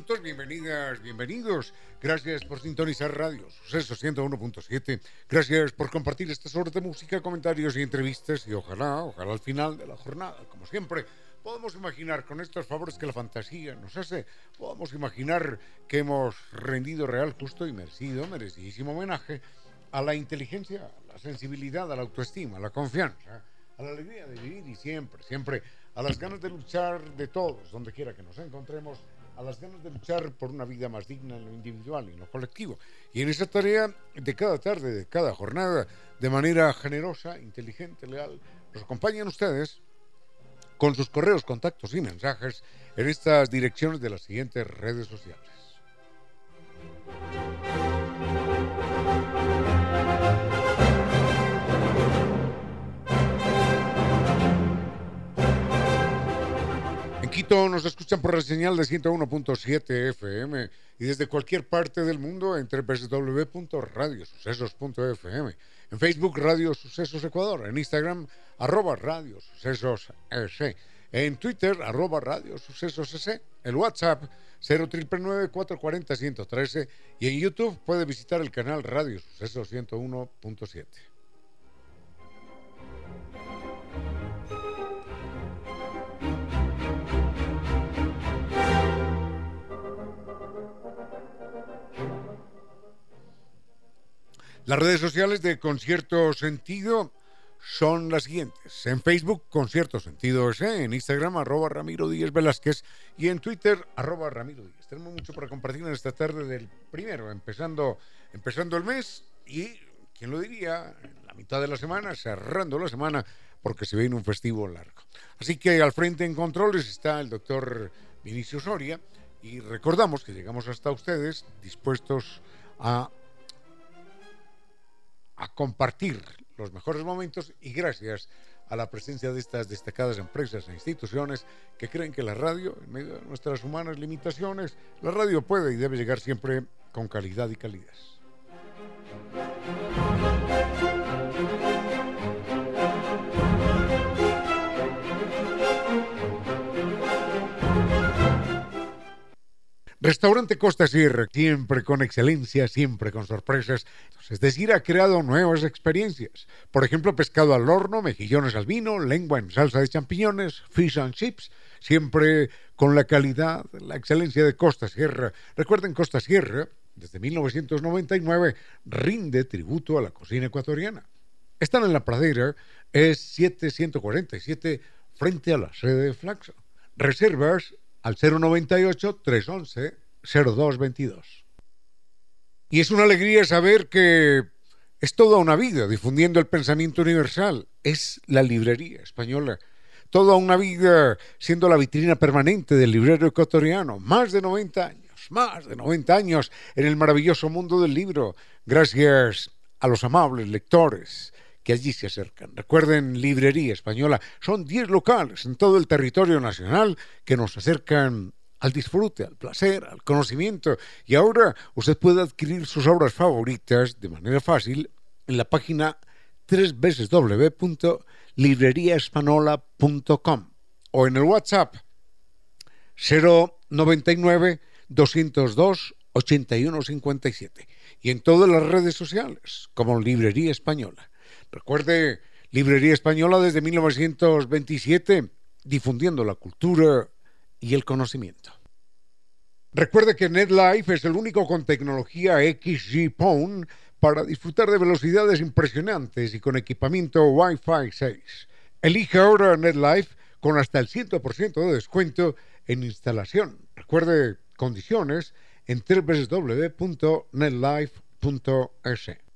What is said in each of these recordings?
Minutos, bienvenidas, bienvenidos. Gracias por sintonizar Radio Suceso 101.7. Gracias por compartir estas horas de música, comentarios y entrevistas. Y ojalá, ojalá al final de la jornada, como siempre, podamos imaginar con estos favores que la fantasía nos hace, podamos imaginar que hemos rendido real, justo y merecido, merecidísimo homenaje a la inteligencia, a la sensibilidad, a la autoestima, a la confianza, a la alegría de vivir y siempre, siempre a las ganas de luchar de todos, donde quiera que nos encontremos, a las ganas de luchar por una vida más digna en lo individual y en lo colectivo. Y en esa tarea de cada tarde, de cada jornada, de manera generosa, inteligente, leal, nos acompañan ustedes con sus correos, contactos y mensajes en estas direcciones de las siguientes redes sociales. Quito nos escuchan por la señal de 101.7 FM y desde cualquier parte del mundo entre www.radiosucesos.fm. En Facebook Radio Sucesos Ecuador, en Instagram arroba Radio Sucesos S, en Twitter arroba Radio Sucesos S, el WhatsApp 440 113 y en YouTube puede visitar el canal Radio Sucesos 101.7. Las redes sociales de Concierto Sentido son las siguientes. En Facebook, Concierto Sentido S, en Instagram, arroba Ramiro Díez Velázquez y en Twitter, arroba Ramiro Díez. Tenemos mucho para compartir en esta tarde del primero, empezando, empezando el mes y, ¿quién lo diría? En la mitad de la semana, cerrando la semana, porque se viene un festivo largo. Así que al frente en controles está el doctor Vinicio Soria y recordamos que llegamos hasta ustedes dispuestos a a compartir los mejores momentos y gracias a la presencia de estas destacadas empresas e instituciones que creen que la radio, en medio de nuestras humanas limitaciones, la radio puede y debe llegar siempre con calidad y calidez. Restaurante Costa Sierra, siempre con excelencia, siempre con sorpresas. Es decir, ha creado nuevas experiencias. Por ejemplo, pescado al horno, mejillones al vino, lengua en salsa de champiñones, fish and chips, siempre con la calidad, la excelencia de Costa Sierra. Recuerden, Costa Sierra, desde 1999, rinde tributo a la cocina ecuatoriana. Están en la pradera, es 7147 frente a la sede de Flaxo. Reservas al 098-311-0222. Y es una alegría saber que es toda una vida difundiendo el pensamiento universal. Es la librería española. Toda una vida siendo la vitrina permanente del librero ecuatoriano. Más de 90 años, más de 90 años en el maravilloso mundo del libro. Gracias a los amables lectores, que allí se acercan. Recuerden, Librería Española, son 10 locales en todo el territorio nacional que nos acercan al disfrute, al placer, al conocimiento. Y ahora usted puede adquirir sus obras favoritas de manera fácil en la página www.libreriaespanola.com o en el WhatsApp 099 202 8157 y en todas las redes sociales como Librería Española. Recuerde, Librería Española desde 1927, difundiendo la cultura y el conocimiento. Recuerde que NetLife es el único con tecnología XG Phone para disfrutar de velocidades impresionantes y con equipamiento Wi-Fi 6. Elige ahora NetLife con hasta el 100% de descuento en instalación. Recuerde condiciones en www.netlife.es.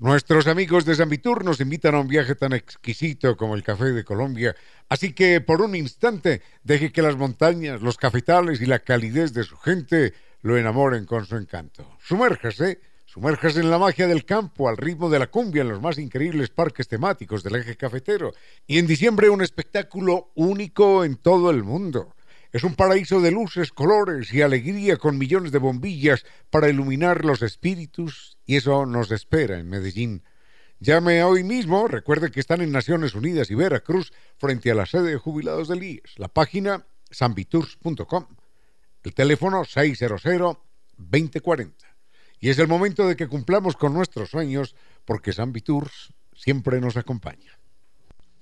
Nuestros amigos de Zambitur nos invitan a un viaje tan exquisito como el café de Colombia, así que por un instante deje que las montañas, los cafetales y la calidez de su gente lo enamoren con su encanto. Sumérjase, sumérjase en la magia del campo, al ritmo de la cumbia en los más increíbles parques temáticos del eje cafetero y en diciembre un espectáculo único en todo el mundo. Es un paraíso de luces, colores y alegría con millones de bombillas para iluminar los espíritus y eso nos espera en Medellín. Llame hoy mismo, recuerde que están en Naciones Unidas y Veracruz frente a la sede de jubilados del IES, la página sambitours.com, el teléfono 600-2040. Y es el momento de que cumplamos con nuestros sueños porque Sambitours siempre nos acompaña.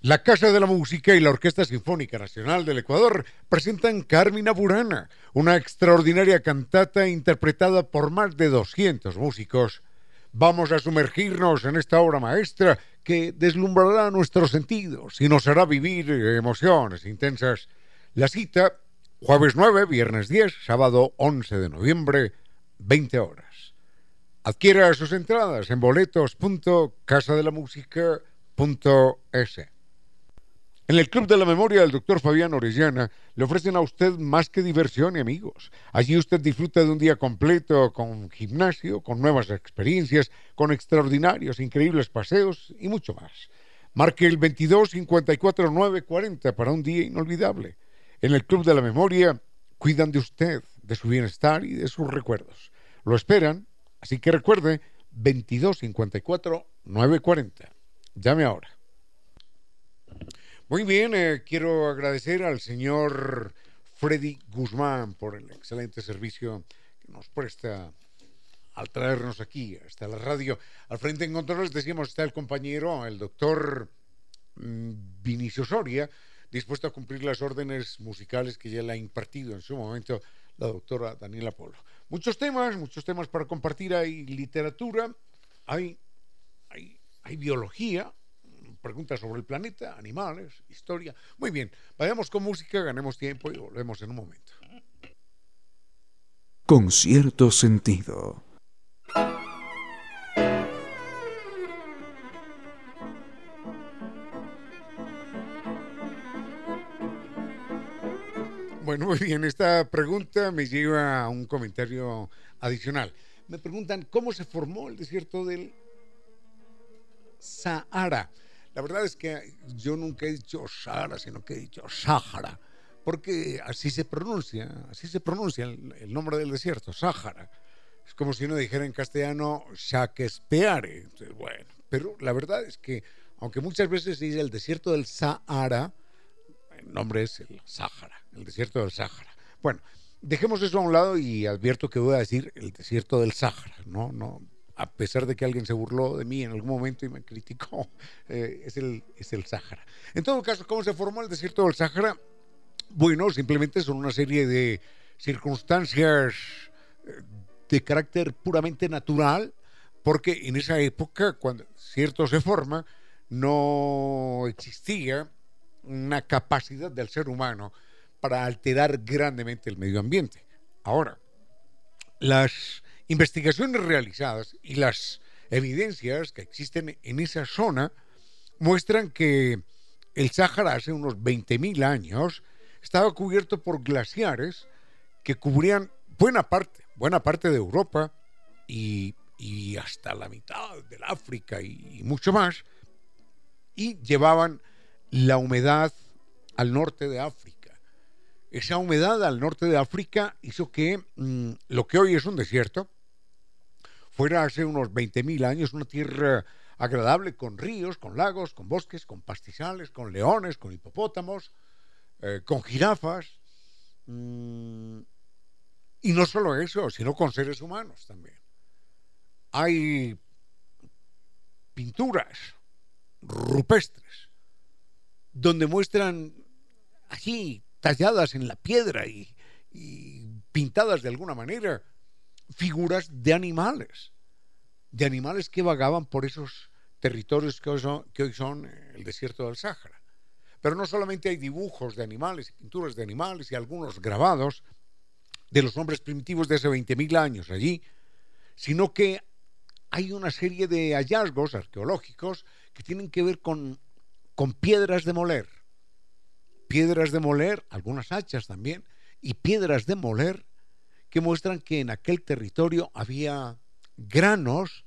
La Casa de la Música y la Orquesta Sinfónica Nacional del Ecuador presentan Carmina Burana, una extraordinaria cantata interpretada por más de 200 músicos. Vamos a sumergirnos en esta obra maestra que deslumbrará nuestros sentidos y nos hará vivir emociones intensas. La cita, jueves 9, viernes 10, sábado 11 de noviembre, 20 horas. Adquiera sus entradas en boletos.casadelamusica.es. En el Club de la Memoria del Dr. Fabián Orellana le ofrecen a usted más que diversión y amigos. Allí usted disfruta de un día completo con gimnasio, con nuevas experiencias, con extraordinarios, increíbles paseos y mucho más. Marque el 22 54 9 40 para un día inolvidable. En el Club de la Memoria cuidan de usted, de su bienestar y de sus recuerdos. Lo esperan, así que recuerde 22 54 9 40. Llame ahora. Muy bien, eh, quiero agradecer al señor Freddy Guzmán por el excelente servicio que nos presta al traernos aquí hasta la radio. Al frente en controles decíamos está el compañero, el doctor mm, Vinicio Soria, dispuesto a cumplir las órdenes musicales que ya le ha impartido en su momento la doctora Daniela Polo. Muchos temas, muchos temas para compartir. Hay literatura, hay, hay, hay biología, preguntas sobre el planeta, animales, historia. Muy bien, vayamos con música, ganemos tiempo y volvemos en un momento. Con cierto sentido. Bueno, muy bien, esta pregunta me lleva a un comentario adicional. Me preguntan cómo se formó el desierto del Sahara. La verdad es que yo nunca he dicho Sahara, sino que he dicho Sahara, porque así se pronuncia, así se pronuncia el, nombre del desierto, Sahara. Es como si uno dijera en castellano Shakespeare. bueno, pero la verdad es que, aunque muchas veces se dice el desierto del Sahara, el nombre es el Sahara, el desierto del Sahara. Bueno, dejemos eso a un lado y advierto que voy a decir el desierto del Sahara, no, no, a pesar de que alguien se burló de mí en algún momento y me criticó, eh, es, el, es el. En todo caso, ¿cómo se formó el desierto del Sáhara? Bueno, simplemente son una serie de circunstancias eh, de carácter puramente natural, porque en esa época, cuando cierto se forma, no existía una capacidad del ser humano para alterar grandemente el medio ambiente. Ahora, las Investigaciones realizadas y las evidencias que existen en esa zona muestran que el Sáhara hace unos 20.000 años estaba cubierto por glaciares que cubrían buena parte, buena parte de Europa y, hasta la mitad del África y, mucho más, y llevaban la humedad al norte de África. Esa humedad al norte de África hizo que mm, lo que hoy es un desierto fuera hace unos 20.000 años una tierra agradable con ríos, con lagos, con bosques, con pastizales, con leones, con hipopótamos, eh, con jirafas. Mm, y no solo eso, sino con seres humanos también. Hay pinturas rupestres donde muestran así talladas en la piedra y pintadas de alguna manera figuras de animales, de animales que vagaban por esos territorios que hoy son, el desierto del Sáhara. Pero no solamente hay dibujos de animales, pinturas de animales y algunos grabados de los hombres primitivos de hace 20.000 años allí, sino que hay una serie de hallazgos arqueológicos que tienen que ver con, con piedras de moler. Piedras de moler, algunas hachas también, y piedras de moler que muestran que en aquel territorio había granos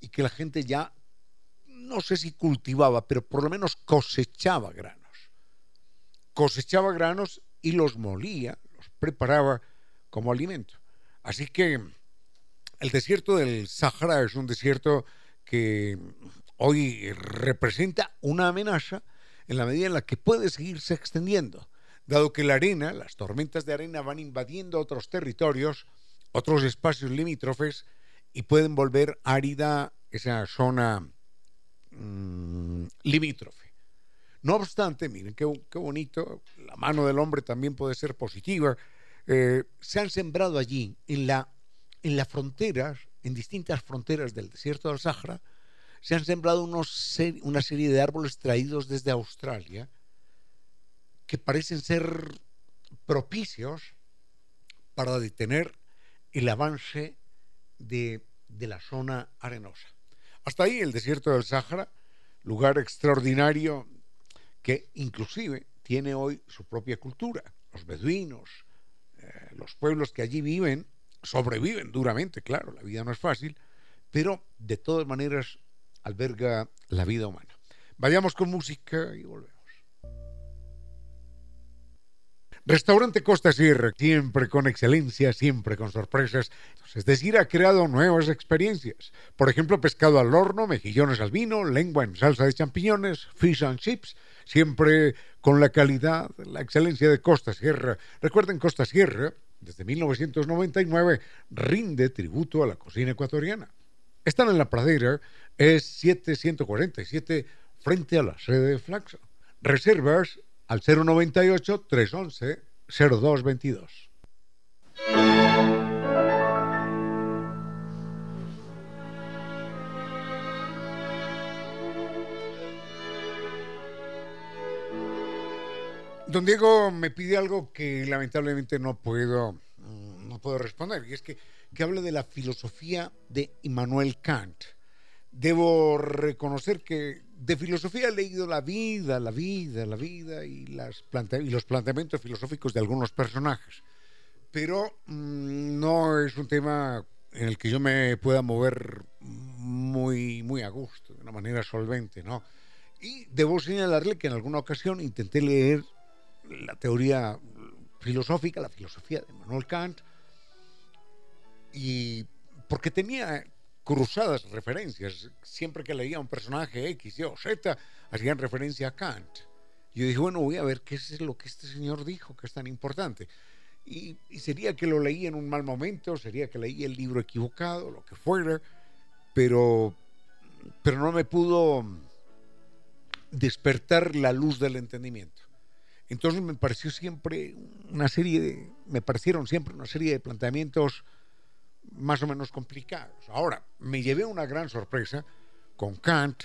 y que la gente ya, no sé si cultivaba, pero por lo menos cosechaba granos. Cosechaba granos y los molía, los preparaba como alimento. Así que el desierto del Sahara es un desierto que hoy representa una amenaza en la medida en la que puede seguirse extendiendo, dado que la arena, las tormentas de arena van invadiendo otros territorios, otros espacios limítrofes y pueden volver árida esa zona mmm, limítrofe. No obstante, miren qué, bonito, la mano del hombre también puede ser positiva. Eh, se han sembrado allí, en la en las fronteras, en distintas fronteras del desierto del Sahara, se han sembrado una serie de árboles traídos desde Australia que parecen ser propicios para detener el avance de, la zona arenosa. Hasta ahí el desierto del Sahara, lugar extraordinario que inclusive tiene hoy su propia cultura. Los beduinos, eh, los pueblos que allí viven, sobreviven duramente, claro, la vida no es fácil, pero de todas maneras alberga la vida humana. Vayamos con música y volvemos. Restaurante Costa Sierra, siempre con excelencia, siempre con sorpresas. Es decir, ha creado nuevas experiencias. Por ejemplo, pescado al horno, mejillones al vino, lengua en salsa de champiñones, fish and chips, siempre con la calidad, la excelencia de Costa Sierra. Recuerden, Costa Sierra desde 1999 rinde tributo a la cocina ecuatoriana. Están en la pradera, es 7147 frente a la sede de Flaxo. Reservas al 098 311 0222. Don Diego me pide algo que lamentablemente no puedo, mm, no puedo responder, y es que, que hable de la filosofía de Immanuel Kant. Debo reconocer que de filosofía he leído la vida, la vida, la vida y, los planteamientos filosóficos de algunos personajes, pero mmm, no es un tema en el que yo me pueda mover muy, muy a gusto, de una manera solvente, ¿no? Y debo señalarle que en alguna ocasión intenté leer la teoría filosófica, la filosofía de Manuel Kant, y porque tenía cruzadas referencias, siempre que leía un personaje X, Y o Z, hacían referencia a Kant. Yo dije, bueno, voy a ver qué es lo que este señor dijo, que es tan importante. Y, y, sería que lo leí en un mal momento, sería que leí el libro equivocado, lo que fuera, pero, pero no me pudo despertar la luz del entendimiento. Entonces me pareció siempre una serie de, me parecieron siempre una serie de planteamientos más o menos complicados. Ahora, me llevé una gran sorpresa con Kant,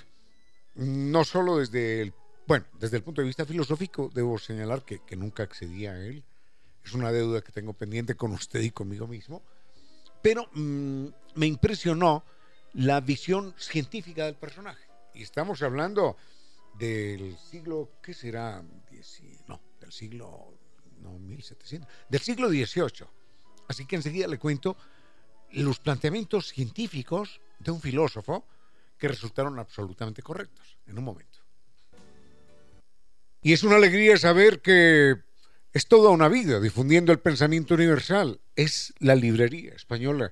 no solo desde el, bueno, desde el punto de vista filosófico, debo señalar que, nunca accedí a él, es una deuda que tengo pendiente con usted y conmigo mismo, pero mmm, me impresionó la visión científica del personaje. Y estamos hablando del siglo, ¿qué será? No, del siglo, no, 1700, del siglo XVIII. Así que enseguida le cuento los planteamientos científicos de un filósofo que resultaron absolutamente correctos en un momento. Y es una alegría saber que es toda una vida difundiendo el pensamiento universal. Es la librería española.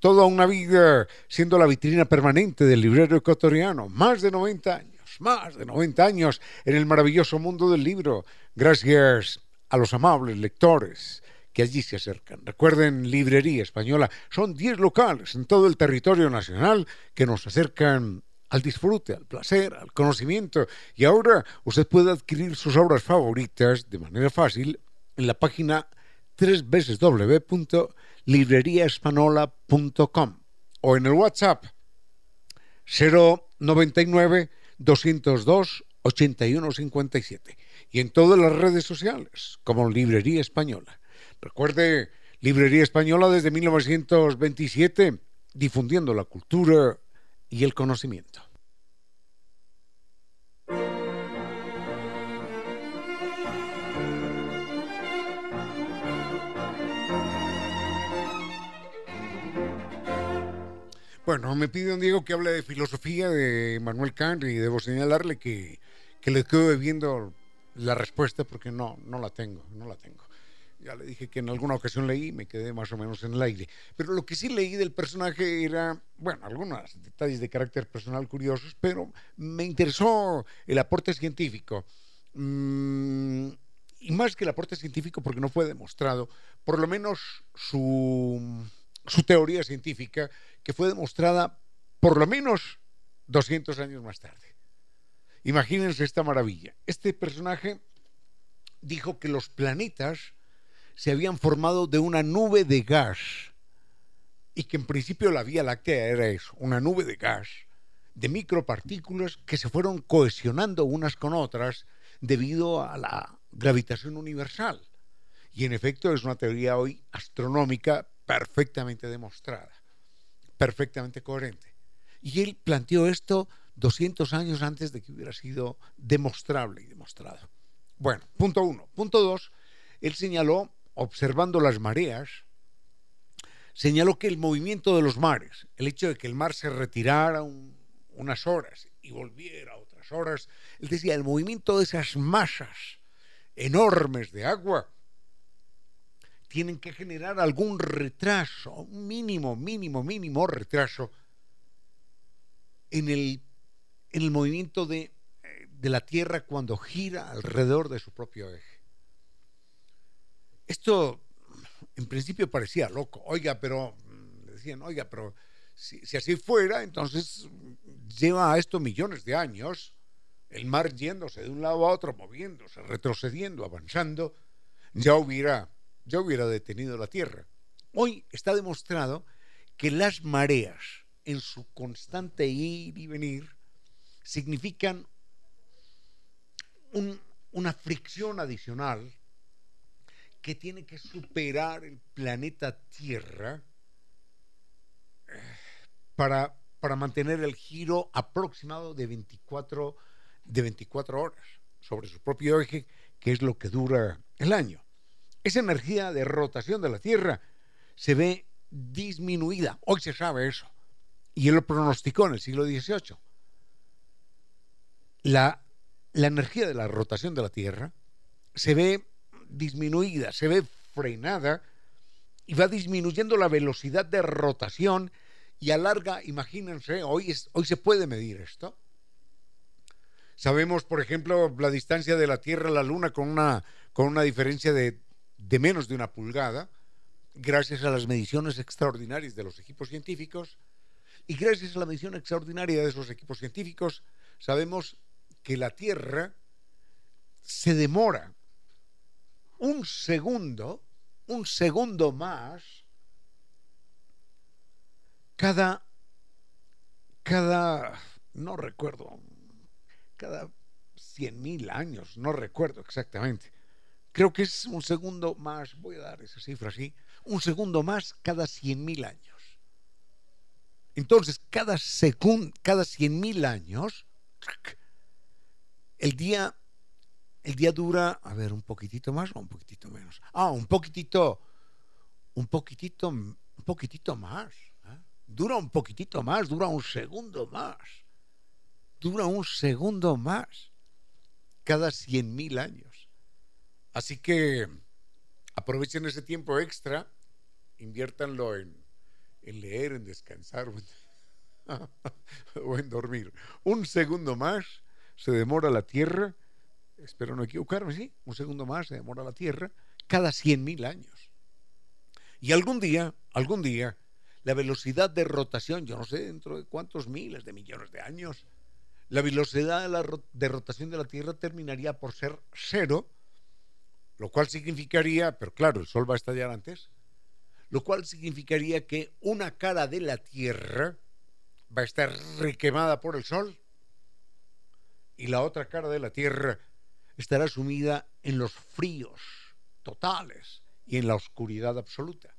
Toda una vida siendo la vitrina permanente del librero ecuatoriano. Más de 90 años más de 90 años en el maravilloso mundo del libro, gracias a los amables lectores que allí se acercan. Recuerden, Librería Española, son 10 locales en todo el territorio nacional que nos acercan al disfrute, al placer, al conocimiento. Y ahora usted puede adquirir sus obras favoritas de manera fácil en la página www.libreriaespanola.com o en el WhatsApp 099 202 8157. y en todas las redes sociales como Librería Española. Recuerde, Librería Española desde 1927, difundiendo la cultura y el conocimiento. Bueno, me pide un Diego que hable de filosofía de Manuel Kant y debo señalarle que, que le quedo viendo la respuesta porque no, no la tengo, no la tengo. Ya le dije que en alguna ocasión leí, me quedé más o menos en el aire. Pero lo que sí leí del personaje era, bueno, algunos detalles de carácter personal curiosos, pero me interesó el aporte científico. Mm, y más que el aporte científico, porque no fue demostrado, por lo menos su, su teoría científica, que fue demostrada por lo menos 200 años más tarde. Imagínense esta maravilla. Este personaje dijo que los planetas se habían formado de una nube de gas y que en principio la Vía Láctea era eso, una nube de gas, de micropartículas que se fueron cohesionando unas con otras debido a la gravitación universal. Y en efecto es una teoría hoy astronómica perfectamente demostrada, perfectamente coherente. Y él planteó esto 200 años antes de que hubiera sido demostrable y demostrado. Bueno, punto uno. Punto dos, él señaló, observando las mareas, señaló que el movimiento de los mares, el hecho de que el mar se retirara unas horas y volviera otras horas, él decía, el movimiento de esas masas enormes de agua tienen que generar algún retraso, un mínimo, mínimo, mínimo retraso en el en el movimiento de, de la Tierra cuando gira alrededor de su propio eje. Esto en principio parecía loco. Oiga, pero mm, decían, oiga, pero si, así fuera, entonces lleva a esto millones de años, el mar yéndose de un lado a otro, moviéndose, retrocediendo, avanzando, ya hubiera, ya hubiera detenido la Tierra. Hoy está demostrado que las mareas, en su constante ir y venir, significan un, una fricción adicional que tiene que superar el planeta Tierra para, para mantener el giro aproximado de 24, de 24 horas sobre su propio eje, que es lo que dura el año. Esa energía de rotación de la Tierra se ve disminuida. Hoy se sabe eso. Y él lo pronosticó en el siglo XVIII la, la energía de la rotación de la Tierra se ve disminuida, se ve frenada y va disminuyendo la velocidad de rotación y alarga, imagínense, hoy, hoy se puede medir esto. Sabemos, por ejemplo, la distancia de la Tierra a la Luna con una, con una diferencia de, de menos de una pulgada, gracias a las mediciones extraordinarias de los equipos científicos, y gracias a la medición extraordinaria de esos equipos científicos, sabemos que la Tierra se demora un segundo, un segundo más, cada, cada, no recuerdo, cada cien mil años, no recuerdo exactamente. Creo que es un segundo más, voy a dar esa cifra así, un segundo más cada cien mil años. Entonces, cada segundo, cada cien mil años, el día, el día dura, a ver, un poquitito más o un poquitito menos. Ah, un poquitito, un poquitito, un poquitito más. ¿eh? Dura un poquitito más, dura un segundo más. Dura un segundo más cada cien mil años. Así que aprovechen ese tiempo extra, inviértanlo en, en leer, en descansar o en dormir. Un segundo más se demora la Tierra, espero no equivocarme, sí, un segundo más se demora la Tierra cada 100.000 años. Y algún día, algún día, la velocidad de rotación, yo no sé dentro de cuántos miles de millones de años, la velocidad de, la de rotación de la Tierra terminaría por ser cero, lo cual significaría, pero claro, el Sol va a estallar antes, lo cual significaría que una cara de la Tierra va a estar requemada por el Sol y la otra cara de la Tierra estará sumida en los fríos totales y en la oscuridad absoluta.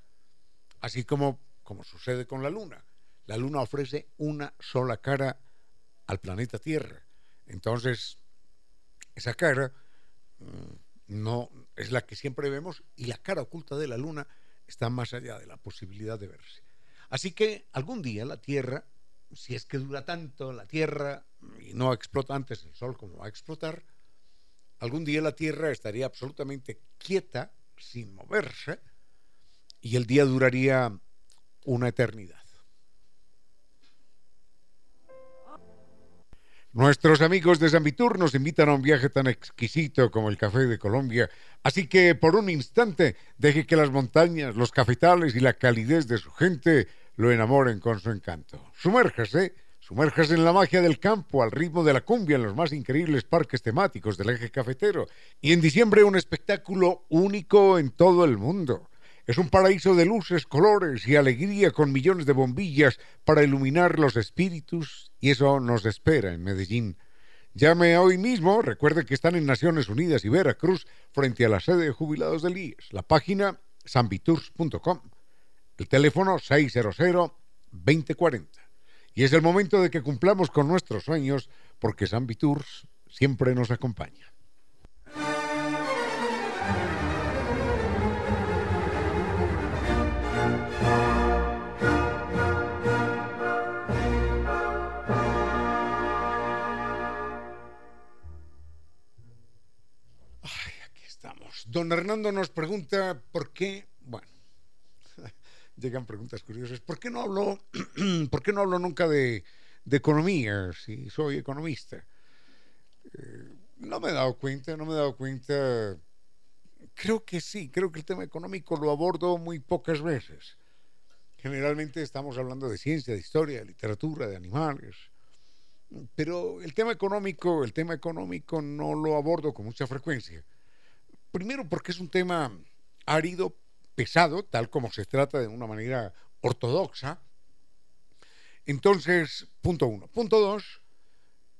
Así como, como sucede con la Luna. La Luna ofrece una sola cara al planeta Tierra. Entonces, esa cara mm, no es la que siempre vemos y la cara oculta de la Luna está más allá de la posibilidad de verse. Así que algún día la Tierra, si es que dura tanto la Tierra y no explota antes el Sol como va a explotar, algún día la Tierra estaría absolutamente quieta, sin moverse, y el día duraría una eternidad. Nuestros amigos de Zambitur nos invitan a un viaje tan exquisito como el café de Colombia, así que por un instante deje que las montañas, los cafetales y la calidez de su gente lo enamoren con su encanto. Sumérjase, sumérjase en la magia del campo, al ritmo de la cumbia en los más increíbles parques temáticos del eje cafetero y en diciembre un espectáculo único en todo el mundo. Es un paraíso de luces, colores y alegría con millones de bombillas para iluminar los espíritus y eso nos espera en Medellín. Llame hoy mismo, recuerde que están en Naciones Unidas y Veracruz frente a la sede de jubilados del IES. La página sambitours.com. El teléfono 600-2040. Y es el momento de que cumplamos con nuestros sueños porque Sambitours siempre nos acompaña. Don Hernando nos pregunta por qué, llegan preguntas curiosas, ¿por qué no hablo, por qué no hablo nunca de, economía si soy economista? Eh, no me he dado cuenta, no me he dado cuenta. Creo que sí, creo que el tema económico lo abordo muy pocas veces. Generalmente estamos hablando de ciencia, de historia, de literatura, de animales. Pero el tema económico, el tema económico no lo abordo con mucha frecuencia. Primero porque es un tema árido, pesado, tal como se trata de una manera ortodoxa. Entonces, punto uno. Punto dos,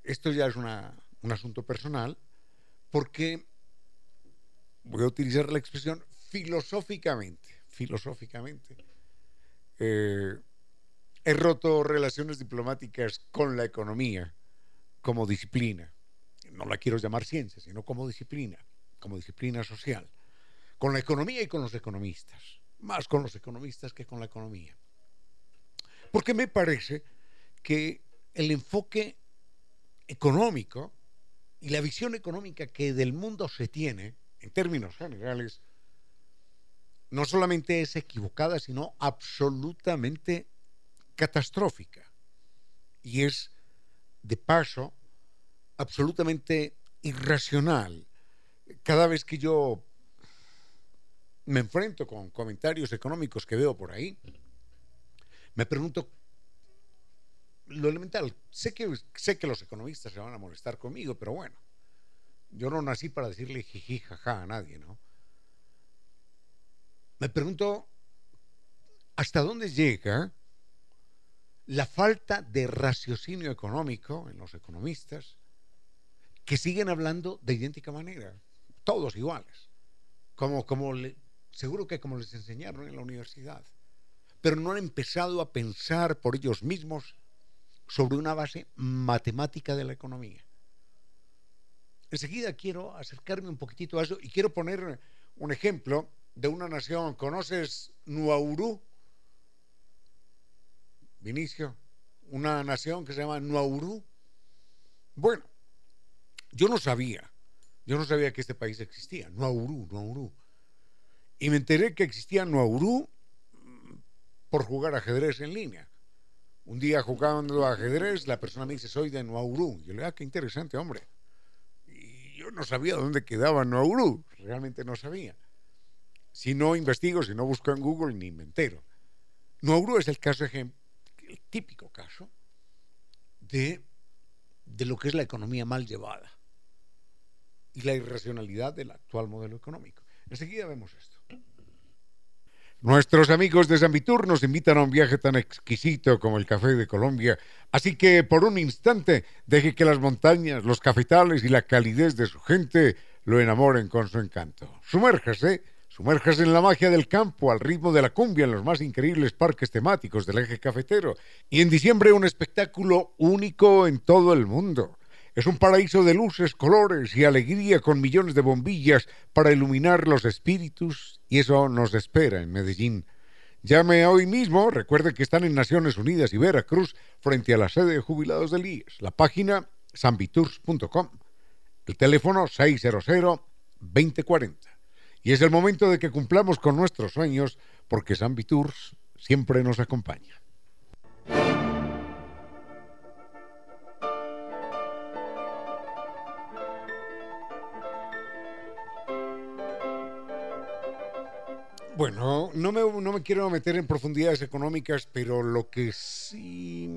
esto ya es un asunto personal, porque voy a utilizar la expresión filosóficamente, filosóficamente. Eh, he roto relaciones diplomáticas con la economía como disciplina. No la quiero llamar ciencia, sino como disciplina como disciplina social, con la economía y con los economistas, más con los economistas que con la economía. Porque me parece que el enfoque económico y la visión económica que del mundo se tiene, en términos generales, no solamente es equivocada, sino absolutamente catastrófica. Y es, de paso, absolutamente irracional cada vez que yo me enfrento con comentarios económicos que veo por ahí, me pregunto lo elemental. Sé que, sé que los economistas se van a molestar conmigo, pero bueno, yo no nací para decirle jiji, jaja a nadie, ¿no? Me pregunto hasta dónde llega la falta de raciocinio económico en los economistas que siguen hablando de idéntica manera todos iguales, como, como seguro que como les enseñaron en la universidad, pero no han empezado a pensar por ellos mismos sobre una base matemática de la economía. Enseguida quiero acercarme un poquitito a eso y quiero poner un ejemplo de una nación. ¿Conoces Nuauru? Vinicio, una nación que se llama Nuauru. Bueno, yo no sabía yo no sabía que este país existía, Nuauru, Nuauru. Y me enteré que existía Nuauru mm, por jugar ajedrez en línea. Un día jugando ajedrez, la persona me dice, soy de Nuauru. Yo le digo, ah, qué interesante, hombre. Y yo no sabía dónde quedaba Nuauru, realmente no sabía. Si no investigo, si no busco en Google, ni me entero. Nuauru es el caso, el típico caso de, de lo que es la economía mal llevada y la irracionalidad del actual modelo económico. Enseguida vemos esto. Nuestros amigos de Zambitur nos invitan a un viaje tan exquisito como el café de Colombia, así que por un instante deje que las montañas, los cafetales y la calidez de su gente lo enamoren con su encanto. Sumérjase, sumérjase en la magia del campo, al ritmo de la cumbia en los más increíbles parques temáticos del eje cafetero. Y en diciembre un espectáculo único en todo el mundo. Es un paraíso de luces, colores y alegría con millones de bombillas para iluminar los espíritus y eso nos espera en Medellín. Llame hoy mismo, recuerde que están en Naciones Unidas y Veracruz frente a la sede de jubilados del IES. La página sambitours.com. El teléfono 600-2040. Y es el momento de que cumplamos con nuestros sueños porque Sambitours siempre nos acompaña. Bueno, no me, no me quiero meter en profundidades económicas, pero lo que sí,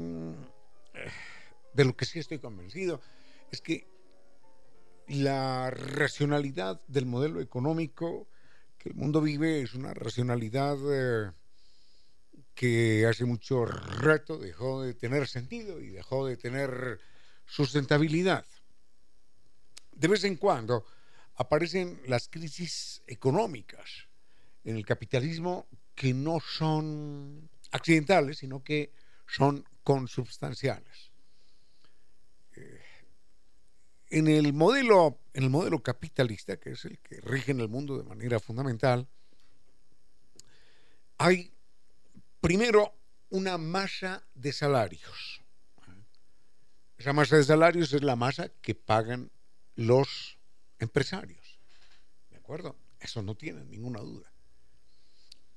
eh, de lo que sí estoy convencido, es que la racionalidad del modelo económico que el mundo vive es una racionalidad eh, que hace mucho rato dejó de tener sentido y dejó de tener sustentabilidad. De vez en cuando aparecen las crisis económicas en el capitalismo que no son accidentales, sino que son consubstanciales. Eh, en el modelo, en el modelo capitalista, que es el que rige en el mundo de manera fundamental, hay primero una masa de salarios. Esa masa de salarios es la masa que pagan los empresarios. ¿De acuerdo? Eso no tiene ninguna duda.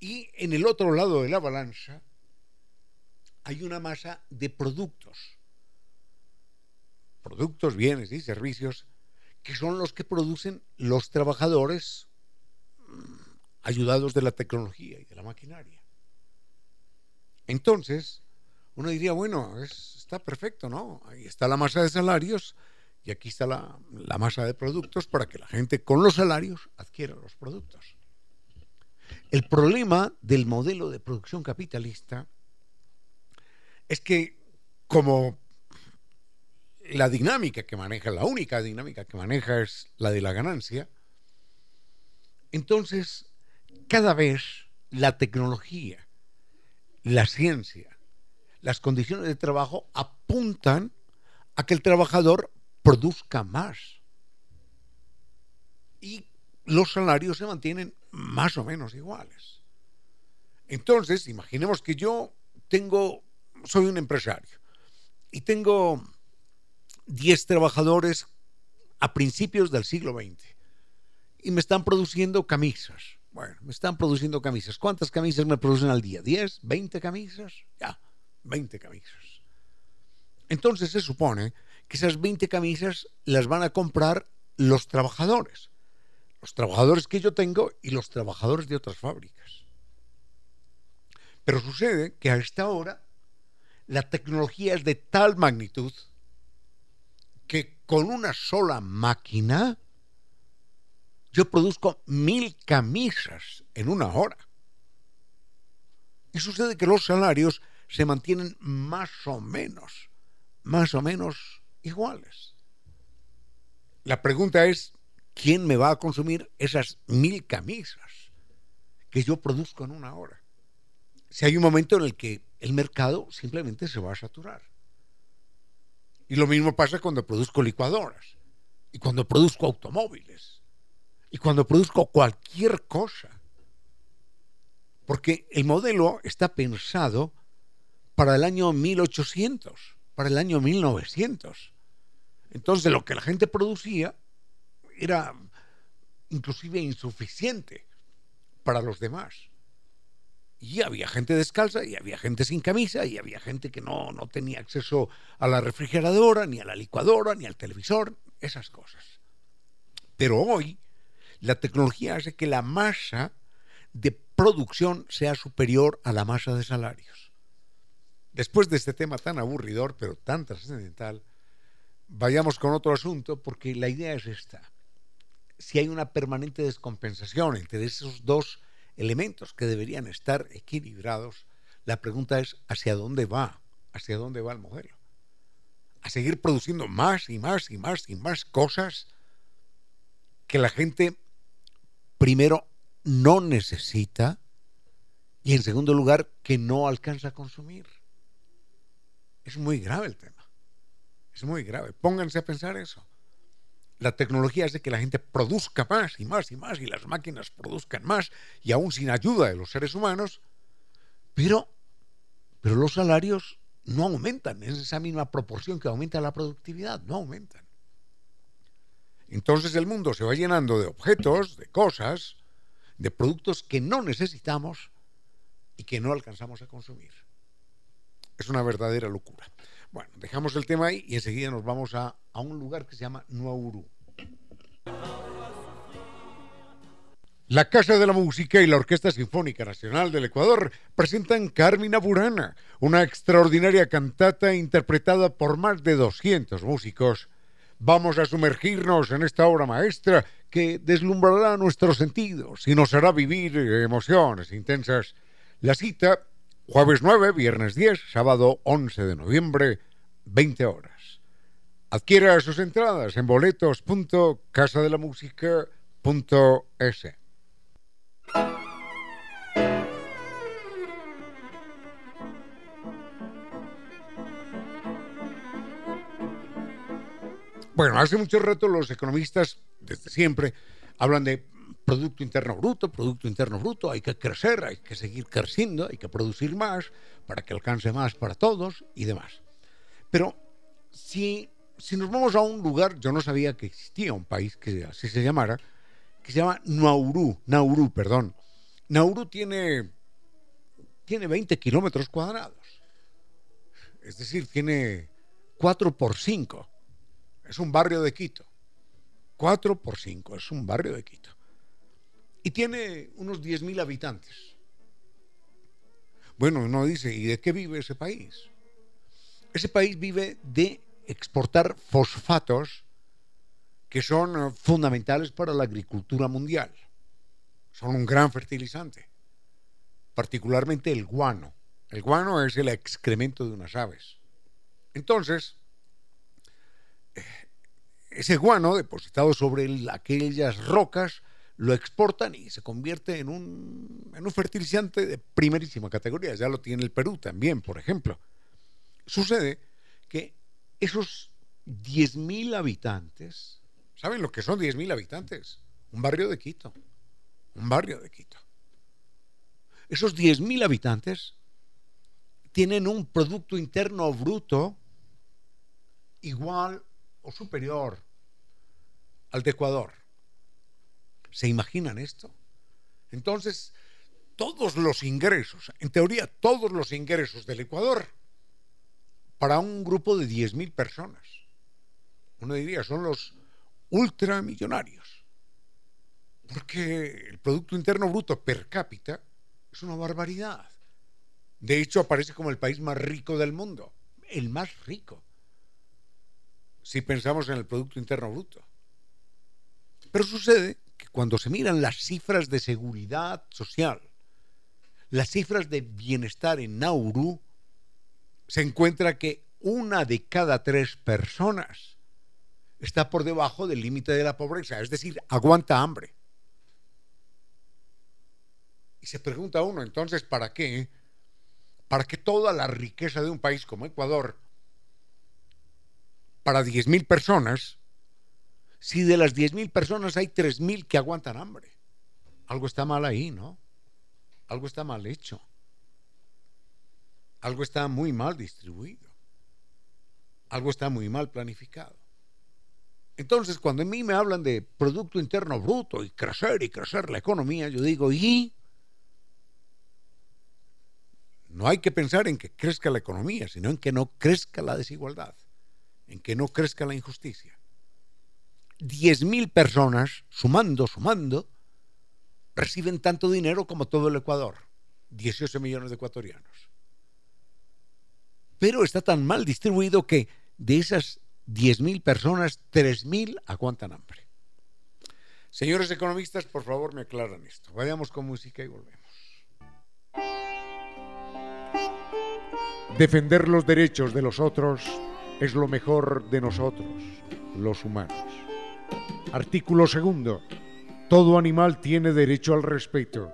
Y en el otro lado de la balanza hay una masa de productos, productos, bienes y servicios que son los que producen los trabajadores mm, ayudados de la tecnología y de la maquinaria. Entonces, uno diría, bueno, está perfecto, ¿no? Ahí está la masa de salarios y aquí está la, la masa de productos para que la gente con los salarios adquiera los productos. El problema del modelo de producción capitalista es que como la dinámica que maneja, la única dinámica que maneja es la de la ganancia, entonces cada vez la tecnología, la ciencia, las condiciones de trabajo apuntan a que el trabajador produzca más. Y los salarios se mantienen más o menos iguales. Entonces, imaginemos que yo tengo, soy un empresario y tengo 10 trabajadores a principios del siglo XX y me están produciendo camisas. Bueno, me están produciendo camisas. ¿Cuántas camisas me producen al día? ¿10? ¿20 camisas? Ya, 20 camisas. Entonces se supone que esas 20 camisas las van a comprar los trabajadores los trabajadores que yo tengo y los trabajadores de otras fábricas. Pero sucede que a esta hora la tecnología es de tal magnitud que con una sola máquina yo produzco mil camisas en una hora. Y sucede que los salarios se mantienen más o menos, más o menos iguales. La pregunta es, ¿quién me va a consumir esas mil camisas que yo produzco en una hora? Si hay un momento en el que el mercado simplemente se va a saturar. Y lo mismo pasa cuando produzco licuadoras, y cuando produzco automóviles, y cuando produzco cualquier cosa. Porque el modelo está pensado para el año 1800, para el año 1900. Entonces lo que la gente producía era inclusive insuficiente para los demás. Y había gente descalza, y había gente sin camisa, y había gente que no, no tenía acceso a la refrigeradora, ni a la licuadora, ni al televisor, esas cosas. Pero hoy la tecnología hace que la masa de producción sea superior a la masa de salarios. Después de este tema tan aburridor, pero tan trascendental, vayamos con otro asunto, porque la idea es esta si hay una permanente descompensación entre esos dos elementos que deberían estar equilibrados, la pregunta es ¿hacia dónde va? ¿Hacia dónde va el modelo? ¿A seguir produciendo más y más y más y más cosas? que la gente, primero, no necesita y en segundo lugar, que no alcanza a consumir. Es muy grave el tema. Es muy grave. Pónganse a pensar eso. La tecnología hace que la gente produzca más y más y más y las máquinas produzcan más y aún sin ayuda de los seres humanos, pero, pero los salarios no aumentan en esa misma proporción que aumenta la productividad, no aumentan. Entonces el mundo se va llenando de objetos, de cosas, de productos que no necesitamos y que no alcanzamos a consumir. Es una verdadera locura. Bueno, dejamos el tema ahí y enseguida nos vamos a, a un lugar que se llama Nuauru. La Casa de la Música y la Orquesta Sinfónica Nacional del Ecuador presentan Carmina Burana, una extraordinaria cantata interpretada por más de 200 músicos. Vamos a sumergirnos en esta obra maestra que deslumbrará nuestros sentidos y nos hará vivir emociones intensas. La cita, jueves 9, viernes 10, sábado 11 de noviembre, 20 horas. Adquiera sus entradas en boletos.casadelamusica.es. Bueno, hace mucho rato los economistas, desde siempre, hablan de Producto Interno Bruto, Producto Interno Bruto, hay que crecer, hay que seguir creciendo, hay que producir más para que alcance más para todos y demás. Pero si, si nos vamos a un lugar, yo no sabía que existía un país que así se llamara, que se llama Nauru, Nauru, perdón. Nauru tiene, tiene 20 kilómetros cuadrados. Es decir, tiene 4 por 5 es un barrio de Quito. 4 por 5, es un barrio de Quito. Y tiene unos 10.000 habitantes. Bueno, uno dice, ¿y de qué vive ese país? Ese país vive de exportar fosfatos que son eh, fundamentales para la agricultura mundial. Son un gran fertilizante, particularmente el guano. El guano es el excremento de unas aves. Entonces, ese guano depositado sobre aquellas rocas lo exportan y se convierte en un, en un fertilizante de primerísima categoría. Ya lo tiene el Perú también, por ejemplo. Sucede que esos 10.000 habitantes, ¿saben lo que son 10.000 habitantes? Un barrio de Quito. Un barrio de Quito. Esos 10.000 habitantes tienen un Producto Interno Bruto igual o superior al de Ecuador. ¿Se imaginan esto? Entonces, todos los ingresos, en teoría todos los ingresos del Ecuador, para un grupo de 10.000 personas, uno diría, son los ultramillonarios. Porque el Producto Interno Bruto per cápita es una barbaridad. De hecho, aparece como el país más rico del mundo, el más rico si pensamos en el Producto Interno Bruto. Pero sucede que cuando se miran las cifras de seguridad social, las cifras de bienestar en Nauru, se encuentra que una de cada tres personas está por debajo del límite de la pobreza, es decir, aguanta hambre. Y se pregunta uno, entonces, ¿para qué? Para que toda la riqueza de un país como Ecuador para 10.000 personas si de las 10.000 personas hay 3.000 que aguantan hambre? Algo está mal ahí, ¿no? Algo está mal hecho. Algo está muy mal distribuido. Algo está muy mal planificado. Entonces, cuando a mí me hablan de Producto Interno Bruto y crecer y crecer la economía, yo digo, ¿y? No hay que pensar en que crezca la economía, sino en que no crezca la desigualdad en que no crezca la injusticia. 10.000 personas, sumando, sumando, reciben tanto dinero como todo el Ecuador, 18 millones de ecuatorianos. Pero está tan mal distribuido que de esas 10.000 personas, 3.000 aguantan hambre. Señores economistas, por favor me aclaran esto. Vayamos con música y volvemos. Defender los derechos de los otros es lo mejor de nosotros, los humanos. Artículo segundo. Todo animal tiene derecho al respeto.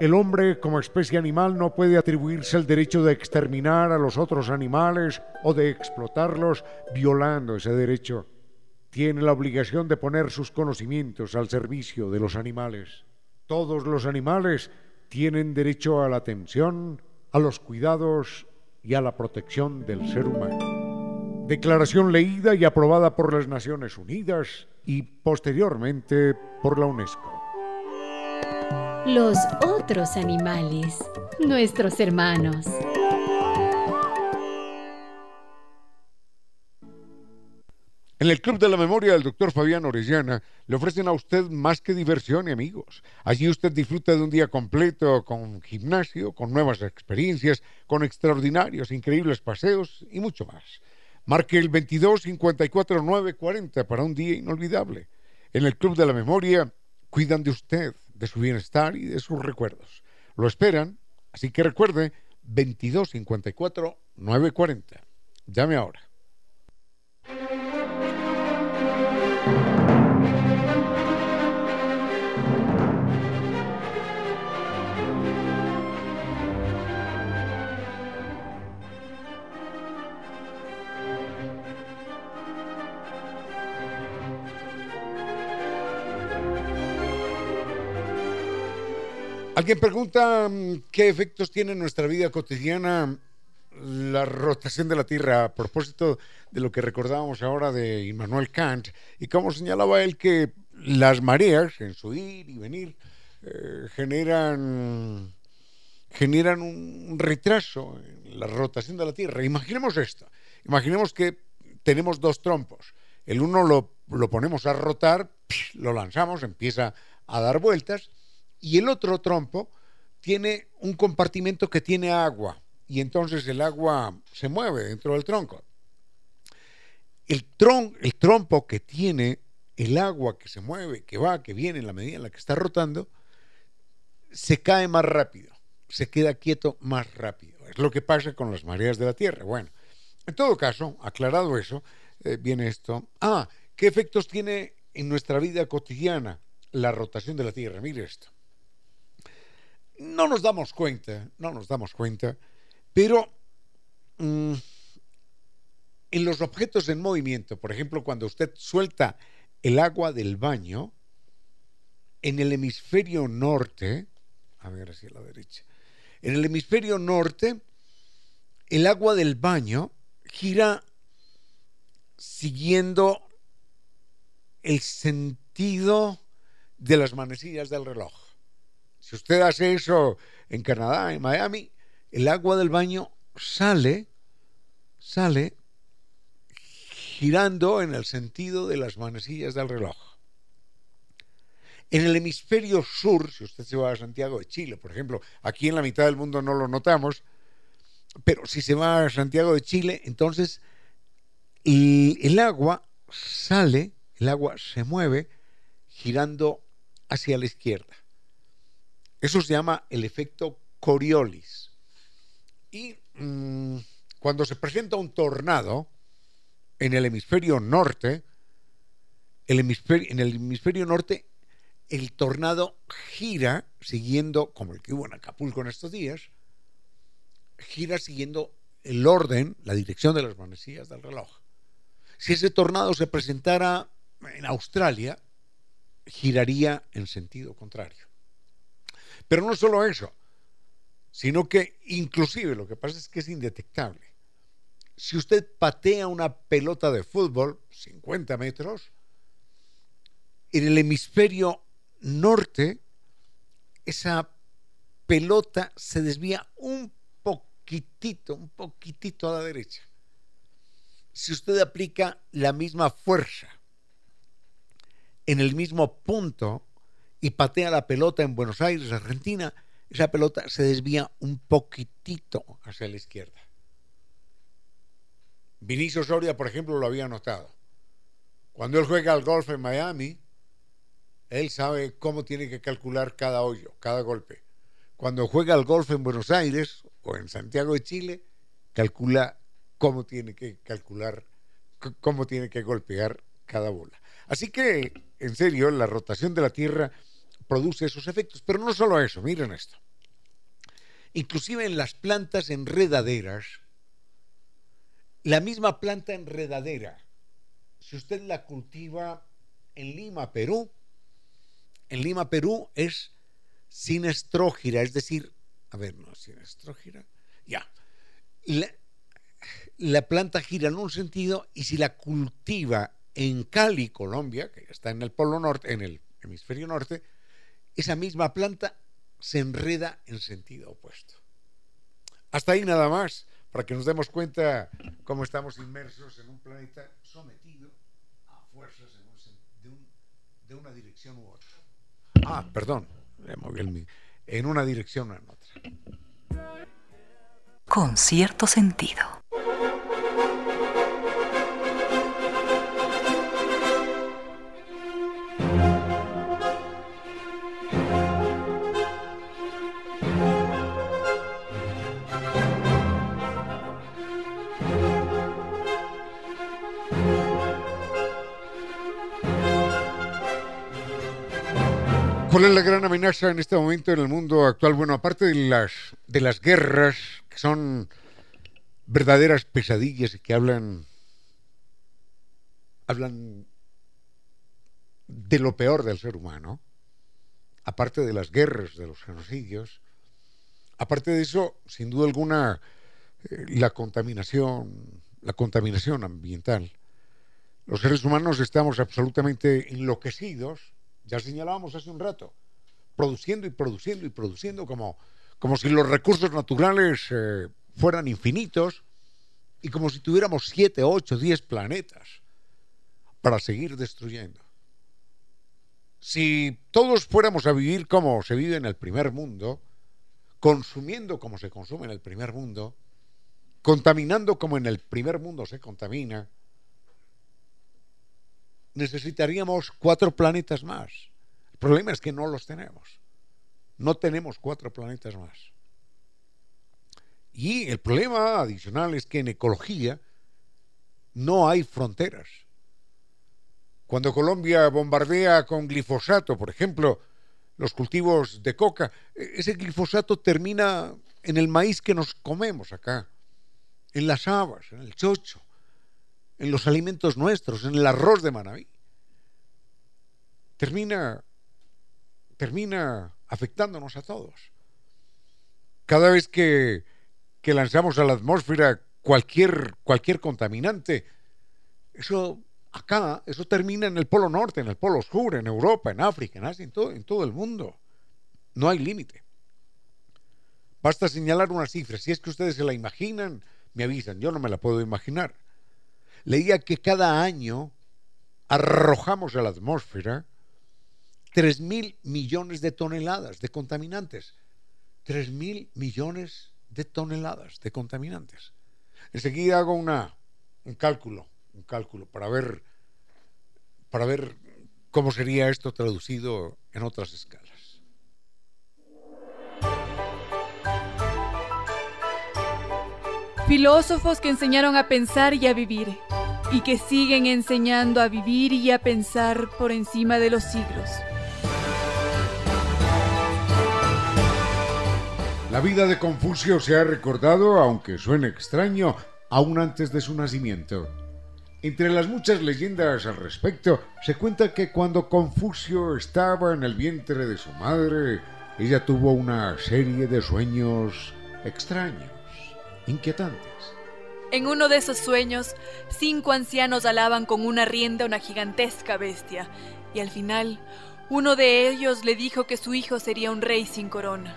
El hombre como especie animal no puede atribuirse el derecho de exterminar a los otros animales o de explotarlos violando ese derecho. Tiene la obligación de poner sus conocimientos al servicio de los animales. Todos los animales tienen derecho a la atención, a los cuidados y a la protección del ser humano. Declaración leída y aprobada por las Naciones Unidas y posteriormente por la UNESCO. Los otros animales, nuestros hermanos. En el Club de la Memoria del Dr. Fabián Orellana le ofrecen a usted más que diversión y amigos. Allí usted disfruta de un día completo con gimnasio, con nuevas experiencias, con extraordinarios, increíbles paseos y mucho más. Marque el 22 54 40 para un día inolvidable. En el Club de la Memoria cuidan de usted, de su bienestar y de sus recuerdos. Lo esperan, así que recuerde 22 54 40. Llame ahora. Alguien pregunta mm, qué efectos tiene en nuestra vida cotidiana la rotación de la Tierra a propósito de lo que recordábamos ahora de Immanuel Kant y cómo señalaba él que las mareas en su ir y venir eh, generan generan un retraso en la rotación de la Tierra. Imaginemos esto, imaginemos que tenemos dos trompos, el uno lo, lo ponemos a rotar, lo lanzamos, empieza a dar vueltas y el otro trompo tiene un compartimento que tiene agua y entonces el agua se mueve dentro del tronco. El, tron, el trompo que tiene el agua que se mueve, que va, que viene en la medida en la que está rotando, se cae más rápido, se queda quieto más rápido. Es lo que pasa con las mareas de la Tierra. Bueno, en todo caso, aclarado eso, eh, viene esto. Ah, ¿qué efectos tiene en nuestra vida cotidiana la rotación de la Tierra? Mire esto no nos damos cuenta, no nos damos cuenta, pero mm, en los objetos en movimiento, por ejemplo, cuando usted suelta el agua del baño, en el hemisferio norte, a ver hacia la derecha, en el hemisferio norte, el agua del baño gira siguiendo el sentido de las manecillas del reloj. Si usted hace eso en Canadá, en Miami, el agua del baño sale, sale girando en el sentido de las manecillas del reloj. En el hemisferio sur, si usted se va a Santiago de Chile, por ejemplo, aquí en la mitad del mundo no lo notamos, pero si se va a Santiago de Chile, entonces el, el agua sale, el agua se mueve girando hacia la izquierda. Eso se llama el efecto Coriolis. Y mm, cuando se presenta un tornado en el hemisferio norte, el en el hemisferio norte, el tornado gira siguiendo, como el que hubo en Acapulco en estos días, gira siguiendo el orden, la dirección de las manecillas del reloj. Si ese tornado se presentara en Australia, giraría en sentido contrario. Pero no solo eso, sino que inclusive lo que pasa es que es indetectable. Si usted patea una pelota de fútbol 50 metros, en el hemisferio norte, esa pelota se desvía un poquitito, un poquitito a la derecha. Si usted aplica la misma fuerza en el mismo punto, y patea la pelota en Buenos Aires, Argentina, esa pelota se desvía un poquitito hacia la izquierda. Vinicio Soria, por ejemplo, lo había notado. Cuando él juega al golf en Miami, él sabe cómo tiene que calcular cada hoyo, cada golpe. Cuando juega al golf en Buenos Aires o en Santiago de Chile, calcula cómo tiene que calcular, cómo tiene que golpear cada bola. Así que, en serio, la rotación de la Tierra produce esos efectos. Pero no solo eso, miren esto. Inclusive en las plantas enredaderas, la misma planta enredadera, si usted la cultiva en Lima, Perú, en Lima, Perú es sinestrógira, es decir, a ver, no, sinestrógira, ya. La, la planta gira en un sentido y si la cultiva en Cali, Colombia, que está en el polo norte, en el hemisferio norte, esa misma planta se enreda en sentido opuesto. Hasta ahí nada más, para que nos demos cuenta cómo estamos inmersos en un planeta sometido a fuerzas de, una dirección u otra. Ah, perdón, en una dirección u otra. Con cierto sentido. ¿Cuál es la gran amenaza en este momento en el mundo actual? Bueno, aparte de las, de las guerras, que son verdaderas pesadillas y que hablan, hablan de lo peor del ser humano, aparte de las guerras, de los genocidios, aparte de eso, sin duda alguna, eh, la contaminación, la contaminación ambiental. Los seres humanos estamos absolutamente enloquecidos ya señalábamos hace un rato, produciendo y produciendo y produciendo como, como si los recursos naturales eh, fueran infinitos y como si tuviéramos siete, ocho, diez planetas para seguir destruyendo. Si todos fuéramos a vivir como se vive en el primer mundo, consumiendo como se consume en el primer mundo, contaminando como en el primer mundo se contamina, necesitaríamos cuatro planetas más. El problema es que no los tenemos. No tenemos cuatro planetas más. Y el problema adicional es que en ecología no hay fronteras. Cuando Colombia bombardea con glifosato, por ejemplo, los cultivos de coca, e-, ese glifosato termina en el maíz que nos comemos acá, en las habas, en el chocho, en los alimentos nuestros, en el arroz de Manaví. Termina, termina afectándonos a todos. Cada vez que, que lanzamos a la atmósfera cualquier, cualquier contaminante, eso acá, eso termina en el Polo Norte, en el Polo Sur, en Europa, en África, en Asia, en todo, en todo el mundo. No hay límite. Basta señalar una cifra. Si es que ustedes se la imaginan, me avisan. Yo no me la puedo imaginar leía que cada año arrojamos a la atmósfera 3 mil millones de toneladas de contaminantes. 3 mil millones de toneladas de contaminantes. Enseguida hago un cálculo, un cálculo para ver, para ver cómo sería esto traducido en otras escalas. Filósofos que enseñaron a pensar y a vivir, y que siguen enseñando a vivir y a pensar por encima de los siglos. La vida de Confucio se ha recordado, aunque suene extraño, aún antes de su nacimiento. Entre las muchas leyendas al respecto, se cuenta que cuando Confucio estaba en el vientre de su madre, ella tuvo una serie de sueños extraños inquietantes. En uno de esos sueños, cinco ancianos alaban con una rienda una gigantesca bestia, y al final, uno de ellos le dijo que su hijo sería un rey sin corona.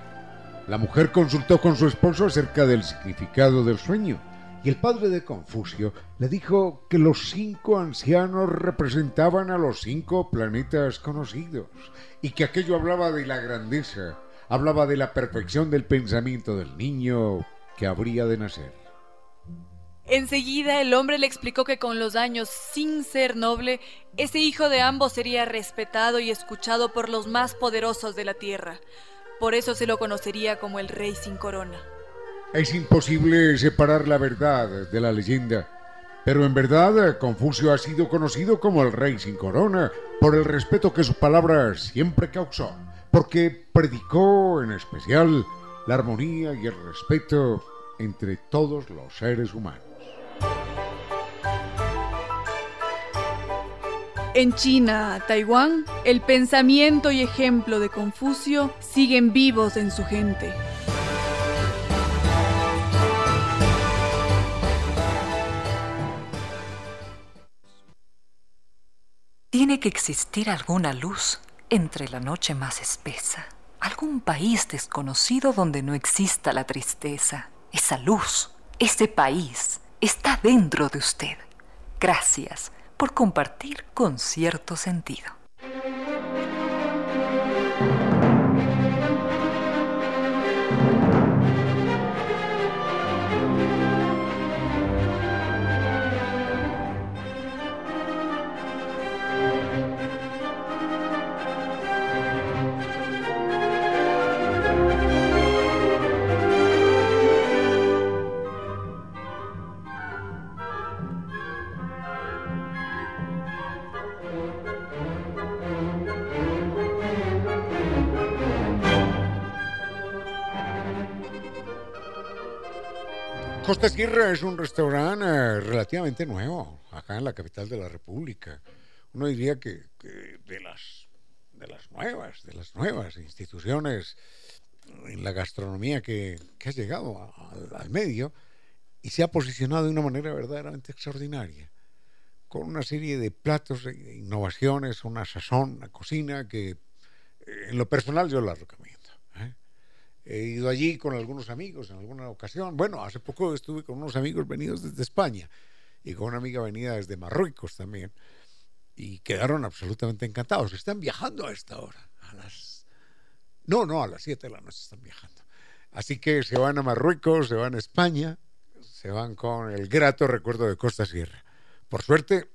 La mujer consultó con su esposo acerca del significado del sueño, y el padre de Confucio le dijo que los cinco ancianos representaban a los cinco planetas conocidos, y que aquello hablaba de la grandeza, hablaba de la perfección del pensamiento del niño que habría de nacer. Enseguida el hombre le explicó que con los años, sin ser noble, ese hijo de ambos sería respetado y escuchado por los más poderosos de la tierra. Por eso se lo conocería como el rey sin corona. Es imposible separar la verdad de la leyenda. Pero en verdad, Confucio ha sido conocido como el rey sin corona por el respeto que su palabra siempre causó, porque predicó en especial la armonía y el respeto entre todos los seres humanos. En China, Taiwán, el pensamiento y ejemplo de Confucio siguen vivos en su gente. Tiene que existir alguna luz entre la noche más espesa, algún país desconocido donde no exista la tristeza. Esa luz, ese país, está dentro de usted. Gracias por compartir con cierto sentido. Costa Sierra es un restaurante eh, relativamente nuevo, acá en la capital de la República. Uno diría que, de, las, de las nuevas, de las nuevas instituciones en la gastronomía que, que ha llegado al- medio y se ha posicionado de una manera verdaderamente extraordinaria, con una serie de platos, e innovaciones, una sazón, una cocina que eh, en lo personal yo la recomiendo. He ido allí con algunos amigos en alguna ocasión. Bueno, hace poco estuve con unos amigos venidos desde España y con una amiga venida desde Marruecos también. Y quedaron absolutamente encantados. Están viajando a esta hora. A las... No, no, a las 7 de la noche están viajando. Así que se van a Marruecos, se van a España, se van con el grato recuerdo de Costa Sierra. Por suerte,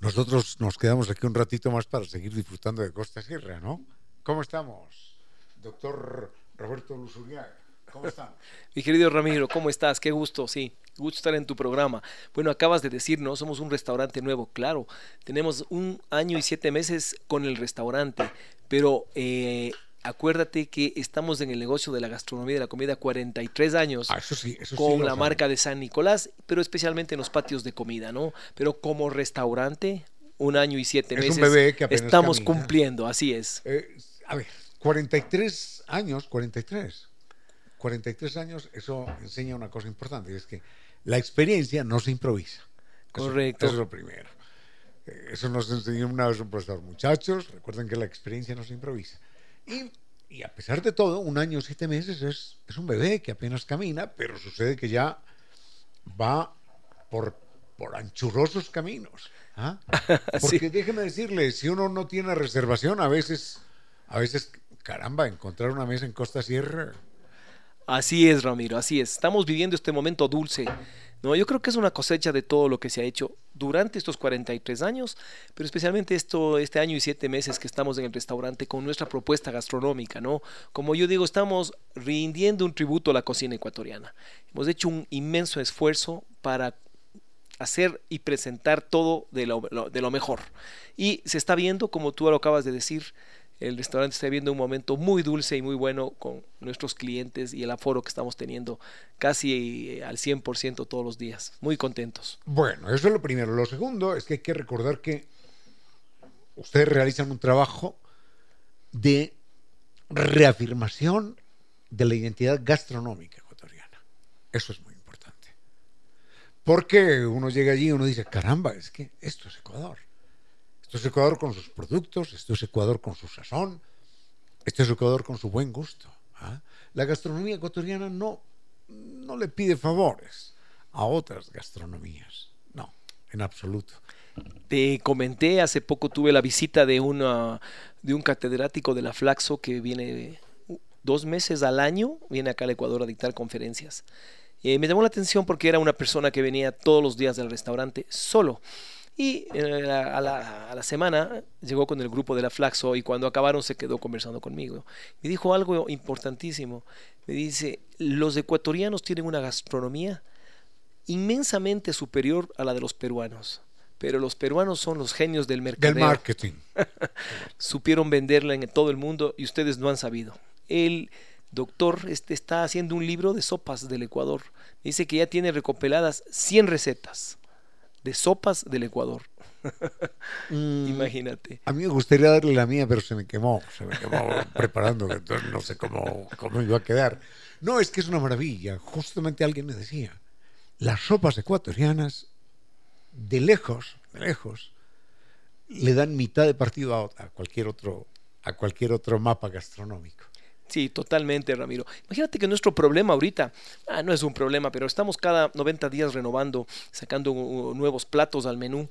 nosotros nos quedamos aquí un ratito más para seguir disfrutando de Costa Sierra, ¿no? ¿Cómo estamos, doctor Roberto Luzuriaga? ¿Cómo estamos? Mi querido Ramiro, ¿cómo estás? Qué gusto, sí. Gusto estar en tu programa. Bueno, acabas de decir, ¿no? Somos un restaurante nuevo, claro. Tenemos un año y siete meses con el restaurante, pero eh, acuérdate que estamos en el negocio de la gastronomía y de la comida 43 años Ah, eso sí, eso con la marca de San Nicolás, pero especialmente en los patios de comida, ¿no? Pero como restaurante, un año y siete Es un meses bebé que estamos camina. cumpliendo, así es. Eh, a ver, 43 años, 43. 43 años, eso enseña una cosa importante, y es que la experiencia no se improvisa. Correcto. Eso es lo primero. Eh, Eso nos enseñó una vez un profesor. Muchachos, recuerden que la experiencia no se improvisa. Y, y a pesar de todo, un año, siete meses es, es un bebé que apenas camina, pero sucede que ya va por, por anchurosos caminos. ¿ah? Sí. Porque déjeme decirle, si uno no tiene reservación, a veces, a veces, caramba, encontrar una mesa en Costa Sierra. Así es, Ramiro, así es. Estamos viviendo este momento dulce. No, yo creo que es una cosecha de todo lo que se ha hecho durante estos 43 años, pero especialmente esto, este año y siete meses que estamos en el restaurante con nuestra propuesta gastronómica, ¿no? Como yo digo, estamos rindiendo un tributo a la cocina ecuatoriana. Hemos hecho un inmenso esfuerzo para hacer y presentar todo de lo, de lo mejor. Y se está viendo, como tú lo acabas de decir, el restaurante está viendo un momento muy dulce y muy bueno con nuestros clientes y el aforo que estamos teniendo casi eh, al 100% todos los días. Muy contentos. Bueno, eso es lo primero. Lo segundo es que hay que recordar que ustedes realizan un trabajo de reafirmación de la identidad gastronómica ecuatoriana. Eso es muy importante. Porque uno llega allí y uno dice, caramba, es que esto es Ecuador. Esto es Ecuador con sus productos, esto es Ecuador con su sazón, esto es Ecuador con su buen gusto. ¿ah? La gastronomía ecuatoriana no, no le pide favores a otras gastronomías. No, en absoluto. Te comenté, hace poco tuve la visita de, una, de un catedrático de la Flaxo que viene uh, dos meses al año, viene acá al Ecuador a dictar conferencias. Eh, me llamó la atención porque era una persona que venía todos los días del restaurante solo. Y eh, a, la, a la semana llegó con el grupo de la Flaxo y cuando acabaron se quedó conversando conmigo. Me dijo algo importantísimo. Me dice, los ecuatorianos tienen una gastronomía inmensamente superior a la de los peruanos. Pero los peruanos son los genios del mercadeo. Del marketing. Supieron venderla en todo el mundo y ustedes no han sabido. El doctor este, está haciendo un libro de sopas del Ecuador. Dice que ya tiene recopiladas 100 recetas de sopas del Ecuador. Mm, Imagínate. A mí me gustaría darle la mía, pero se me quemó. Se me quemó preparando, entonces no sé cómo, cómo iba a quedar. No, es que es una maravilla. Justamente alguien me decía, las sopas ecuatorianas, de lejos, de lejos, le dan mitad de partido a, a cualquier otro a cualquier otro mapa gastronómico. Sí, totalmente, Ramiro. Imagínate que nuestro problema ahorita, ah, no es un problema, pero estamos cada 90 días renovando, sacando nuevos platos al menú.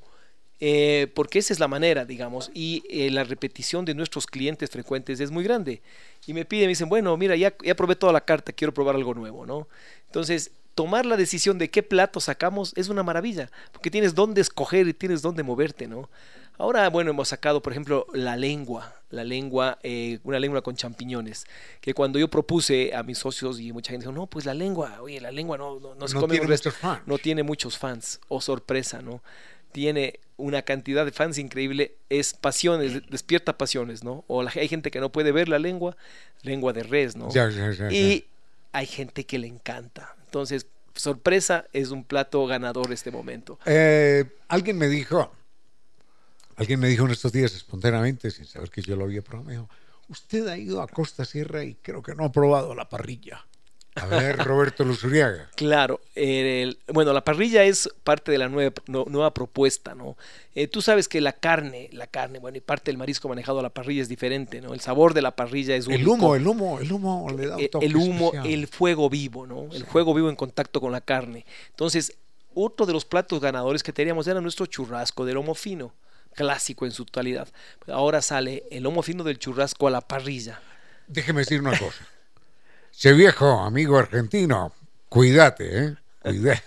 Eh, porque esa es la manera, digamos, y eh, la repetición de nuestros clientes frecuentes es muy grande. Y me piden, me dicen, bueno, mira, ya, ya probé toda la carta, quiero probar algo nuevo, ¿no? Entonces, tomar la decisión de qué plato sacamos es una maravilla, porque tienes dónde escoger y tienes dónde moverte, ¿no? Ahora, bueno, hemos sacado, por ejemplo, la lengua, la lengua, eh, una lengua con champiñones, que cuando yo propuse a mis socios y mucha gente dijo, no, pues la lengua, oye, la lengua no, no, no se No come tiene un resto". muchos fans. no tiene muchos fans, o sorpresa, ¿no? Tiene una cantidad de fans increíble, es pasiones, despierta pasiones, ¿no? O la- hay gente que no puede ver la lengua, lengua de res, ¿no? Ya, ya, ya. Y hay gente que le encanta. Entonces, sorpresa es un plato ganador este momento. Eh, alguien me dijo, alguien me dijo en estos días espontáneamente, sin saber que yo lo había probado, me dijo, usted ha ido a Costa Sierra y creo que no ha probado la parrilla. A ver, Roberto Luzuriaga. Claro, el- bueno, la parrilla es parte de la nueva, no- nueva propuesta, ¿no? Eh, tú sabes que la carne, la carne, bueno, y parte del marisco manejado a la parrilla es diferente, ¿no? El sabor de la parrilla es El único. humo, el humo, el humo le da un Eh, toque el humo, especial. el fuego vivo, ¿no? El fuego vivo en contacto con la carne. Entonces, otro de los platos ganadores que teníamos era nuestro churrasco de lomo fino, clásico en su totalidad. Ahora sale el lomo fino del churrasco a la parrilla. Déjeme decir una cosa. Che viejo, amigo argentino, cuídate, ¿eh? Cuídate.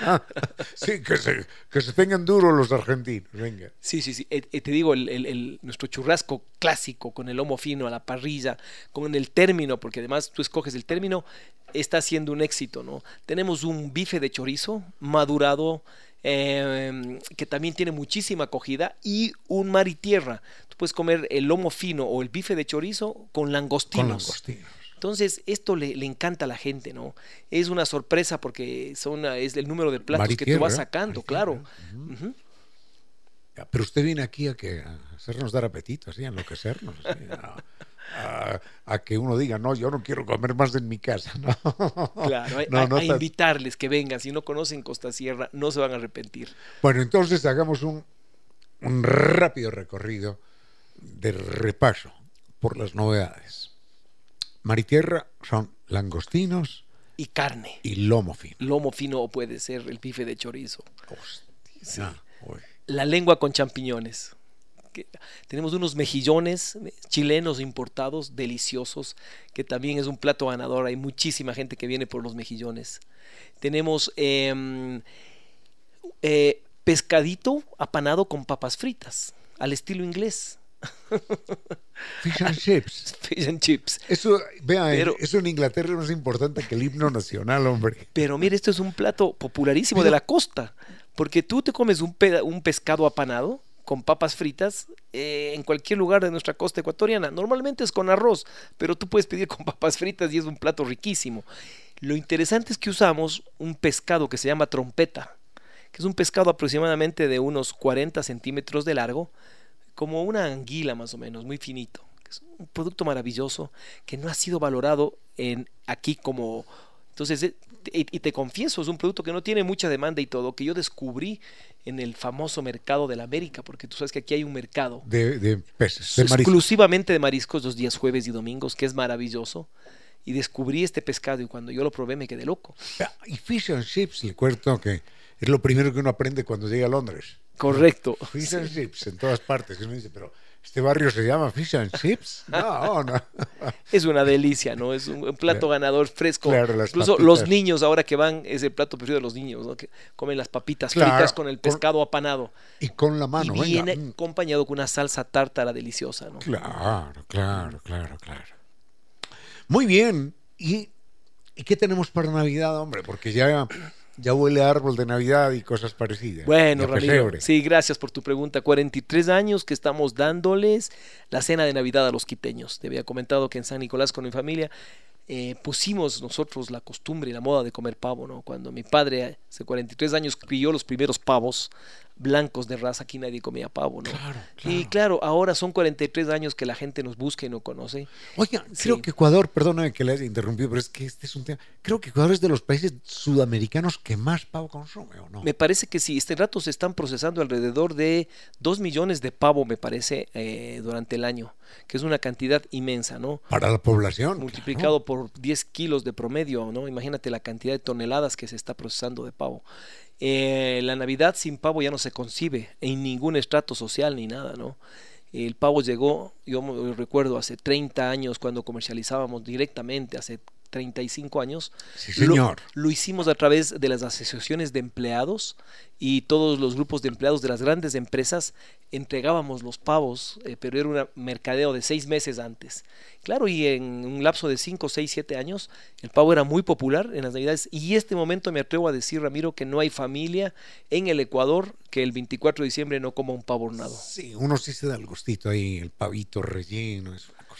sí, que se, que se tengan duros los argentinos, venga. Sí, sí, sí. Eh, eh, te digo, el, el- el- nuestro churrasco clásico con el lomo fino a la parrilla, con el término, porque además tú escoges el término, está siendo un éxito, ¿no? Tenemos un bife de chorizo madurado, eh, que también tiene muchísima acogida, y un mar y tierra. Tú puedes comer el lomo fino o el bife de chorizo con langostinos. Con langostinos. Entonces, esto le, le encanta a la gente, ¿no? Es una sorpresa porque son, es el número de platos que tú vas ¿eh? sacando, Maritierra, claro. Ya, Pero usted viene aquí a que a hacernos dar apetito, así, a enloquecernos, así, a, a- a que uno diga, no, yo no quiero comer más en mi casa. No, Claro, a, No, a- no a tan- invitarles que vengan. Si no conocen Costa Sierra, no se van a arrepentir. Bueno, entonces hagamos un, un rápido recorrido de repaso por las novedades. Maritierra son langostinos Y carne. y lomo fino. Lomo fino o puede ser el bife de chorizo. Hostia, ah. La lengua con champiñones. Que- tenemos unos mejillones eh, chilenos importados, deliciosos, que también es un plato ganador. Hay muchísima gente que viene por los mejillones. Tenemos em, eh, pescadito apanado con papas fritas, al estilo inglés. Fish and chips. Fish and chips. Eso, vea, en- Pero- eso en Inglaterra es importante que el himno nacional, hombre. Pero mire, esto es un plato popularísimo Pero- de la costa, porque tú te comes un, un pescado apanado con papas fritas eh, en cualquier lugar de nuestra costa ecuatoriana. Normalmente es con arroz, pero tú puedes pedir con papas fritas y es un plato riquísimo. Lo interesante es que usamos un pescado que se llama trompeta, que es un pescado aproximadamente de unos 40 centímetros de largo, como una anguila más o menos, muy finito. Es un producto maravilloso que no ha sido valorado en aquí como... Entonces, eh, y te confieso, es un producto que no tiene mucha demanda y todo, que yo descubrí en el famoso mercado de la América, porque tú sabes que aquí hay un mercado De, de peces, de exclusivamente de mariscos los días jueves y domingos, que es maravilloso. Y descubrí este pescado y cuando yo lo probé me quedé loco. Y fish and chips, le cuento que es lo primero que uno aprende cuando llega a Londres. Correcto. Fish and chips en todas partes. Y uno dice, pero ¿este barrio se llama fish and chips? No, no. Es una delicia, ¿no? Es un, plato ganador fresco. Claro, las Incluso papitas. los niños ahora que van, es el plato preferido de los niños, ¿no? Que comen las papitas Claro, fritas con el con- pescado apanado. Y con la mano, y viene venga. Mm, acompañado con una salsa tártara deliciosa, ¿no? Claro, claro, claro, claro. Muy bien. ¿Y, y qué tenemos para Navidad, hombre? Porque ya ya huele a árbol de Navidad y cosas parecidas. Bueno, Ramiro, sí, gracias por tu pregunta. 43 años que estamos dándoles la cena de Navidad a los quiteños. Te había comentado que en San Nicolás con mi familia eh, pusimos nosotros la costumbre y la moda de comer pavo, ¿no? Cuando mi padre hace 43 años crió los primeros pavos blancos de raza, aquí nadie comía pavo, ¿no? Claro, Y claro. claro, ahora son 43 años que la gente nos busca y no conoce. Oiga, Sí. creo que Ecuador, perdóname que le haya interrumpido, pero es que este es un tema. Creo que Ecuador es de los países sudamericanos que más pavo consume, ¿o no? Me parece que sí, este rato se están procesando alrededor de 2 millones de pavo, me parece, eh, durante el año, que es una cantidad inmensa, ¿no? Para la población. multiplicado por 10 kilos de promedio, ¿no? Imagínate la cantidad de toneladas que se está procesando de pavo. Eh, la Navidad sin pavo ya no se concibe en ningún estrato social ni nada, ¿no? El pavo llegó, yo recuerdo hace 30 años cuando comercializábamos directamente, hace 35 años. Sí, señor. Lo, hicimos a través de las asociaciones de empleados y todos los grupos de empleados de las grandes empresas entregábamos los pavos, eh, pero era un mercadeo de seis meses antes. Claro, y en un lapso de 5, 6, 7 años, el pavo era muy popular en las navidades. Y este momento me atrevo a decir, Ramiro, que no hay familia en el Ecuador que el 24 de diciembre no coma un pavo hornado. Sí, uno sí se da el gustito ahí, el pavito relleno.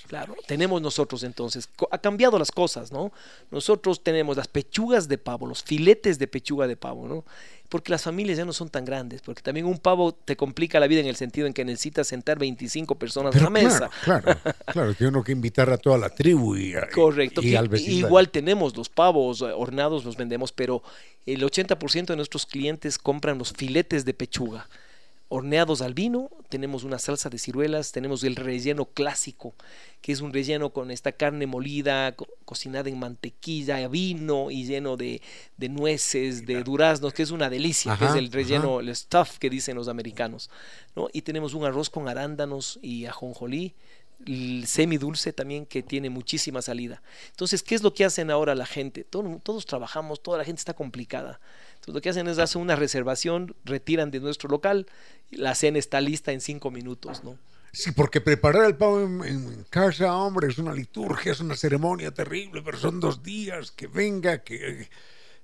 Claro, tenemos nosotros entonces, ha cambiado las cosas, ¿no? Nosotros tenemos las pechugas de pavo, los filetes de pechuga de pavo, ¿no? Porque las familias ya no son tan grandes, porque también un pavo te complica la vida en el sentido en que necesitas sentar 25 personas Pero a la mesa. claro, claro, claro, tiene uno que invitar a toda la tribu y, a- Correcto, y que al vecino. igual tenemos los pavos eh, horneados, los vendemos, pero el 80% de nuestros clientes compran los filetes de pechuga. Horneados al vino, tenemos una salsa de ciruelas, tenemos el relleno clásico, que es un relleno con esta carne molida, co- cocinada en mantequilla, vino y lleno de, de nueces, de duraznos, que es una delicia, que es el relleno, el stuff que dicen los americanos. ¿no? Y tenemos un arroz con arándanos y ajonjolí, el semidulce también que tiene muchísima salida. Entonces, ¿qué es lo que hacen ahora la gente? Todo- todos trabajamos, toda la gente está complicada. Entonces, lo que hacen es hacer una reservación, retiran de nuestro local, y la cena está lista en cinco minutos, ¿no? Sí, porque preparar el pavo en, en casa, hombre, es una liturgia, es una ceremonia terrible, pero son dos días, que venga, que,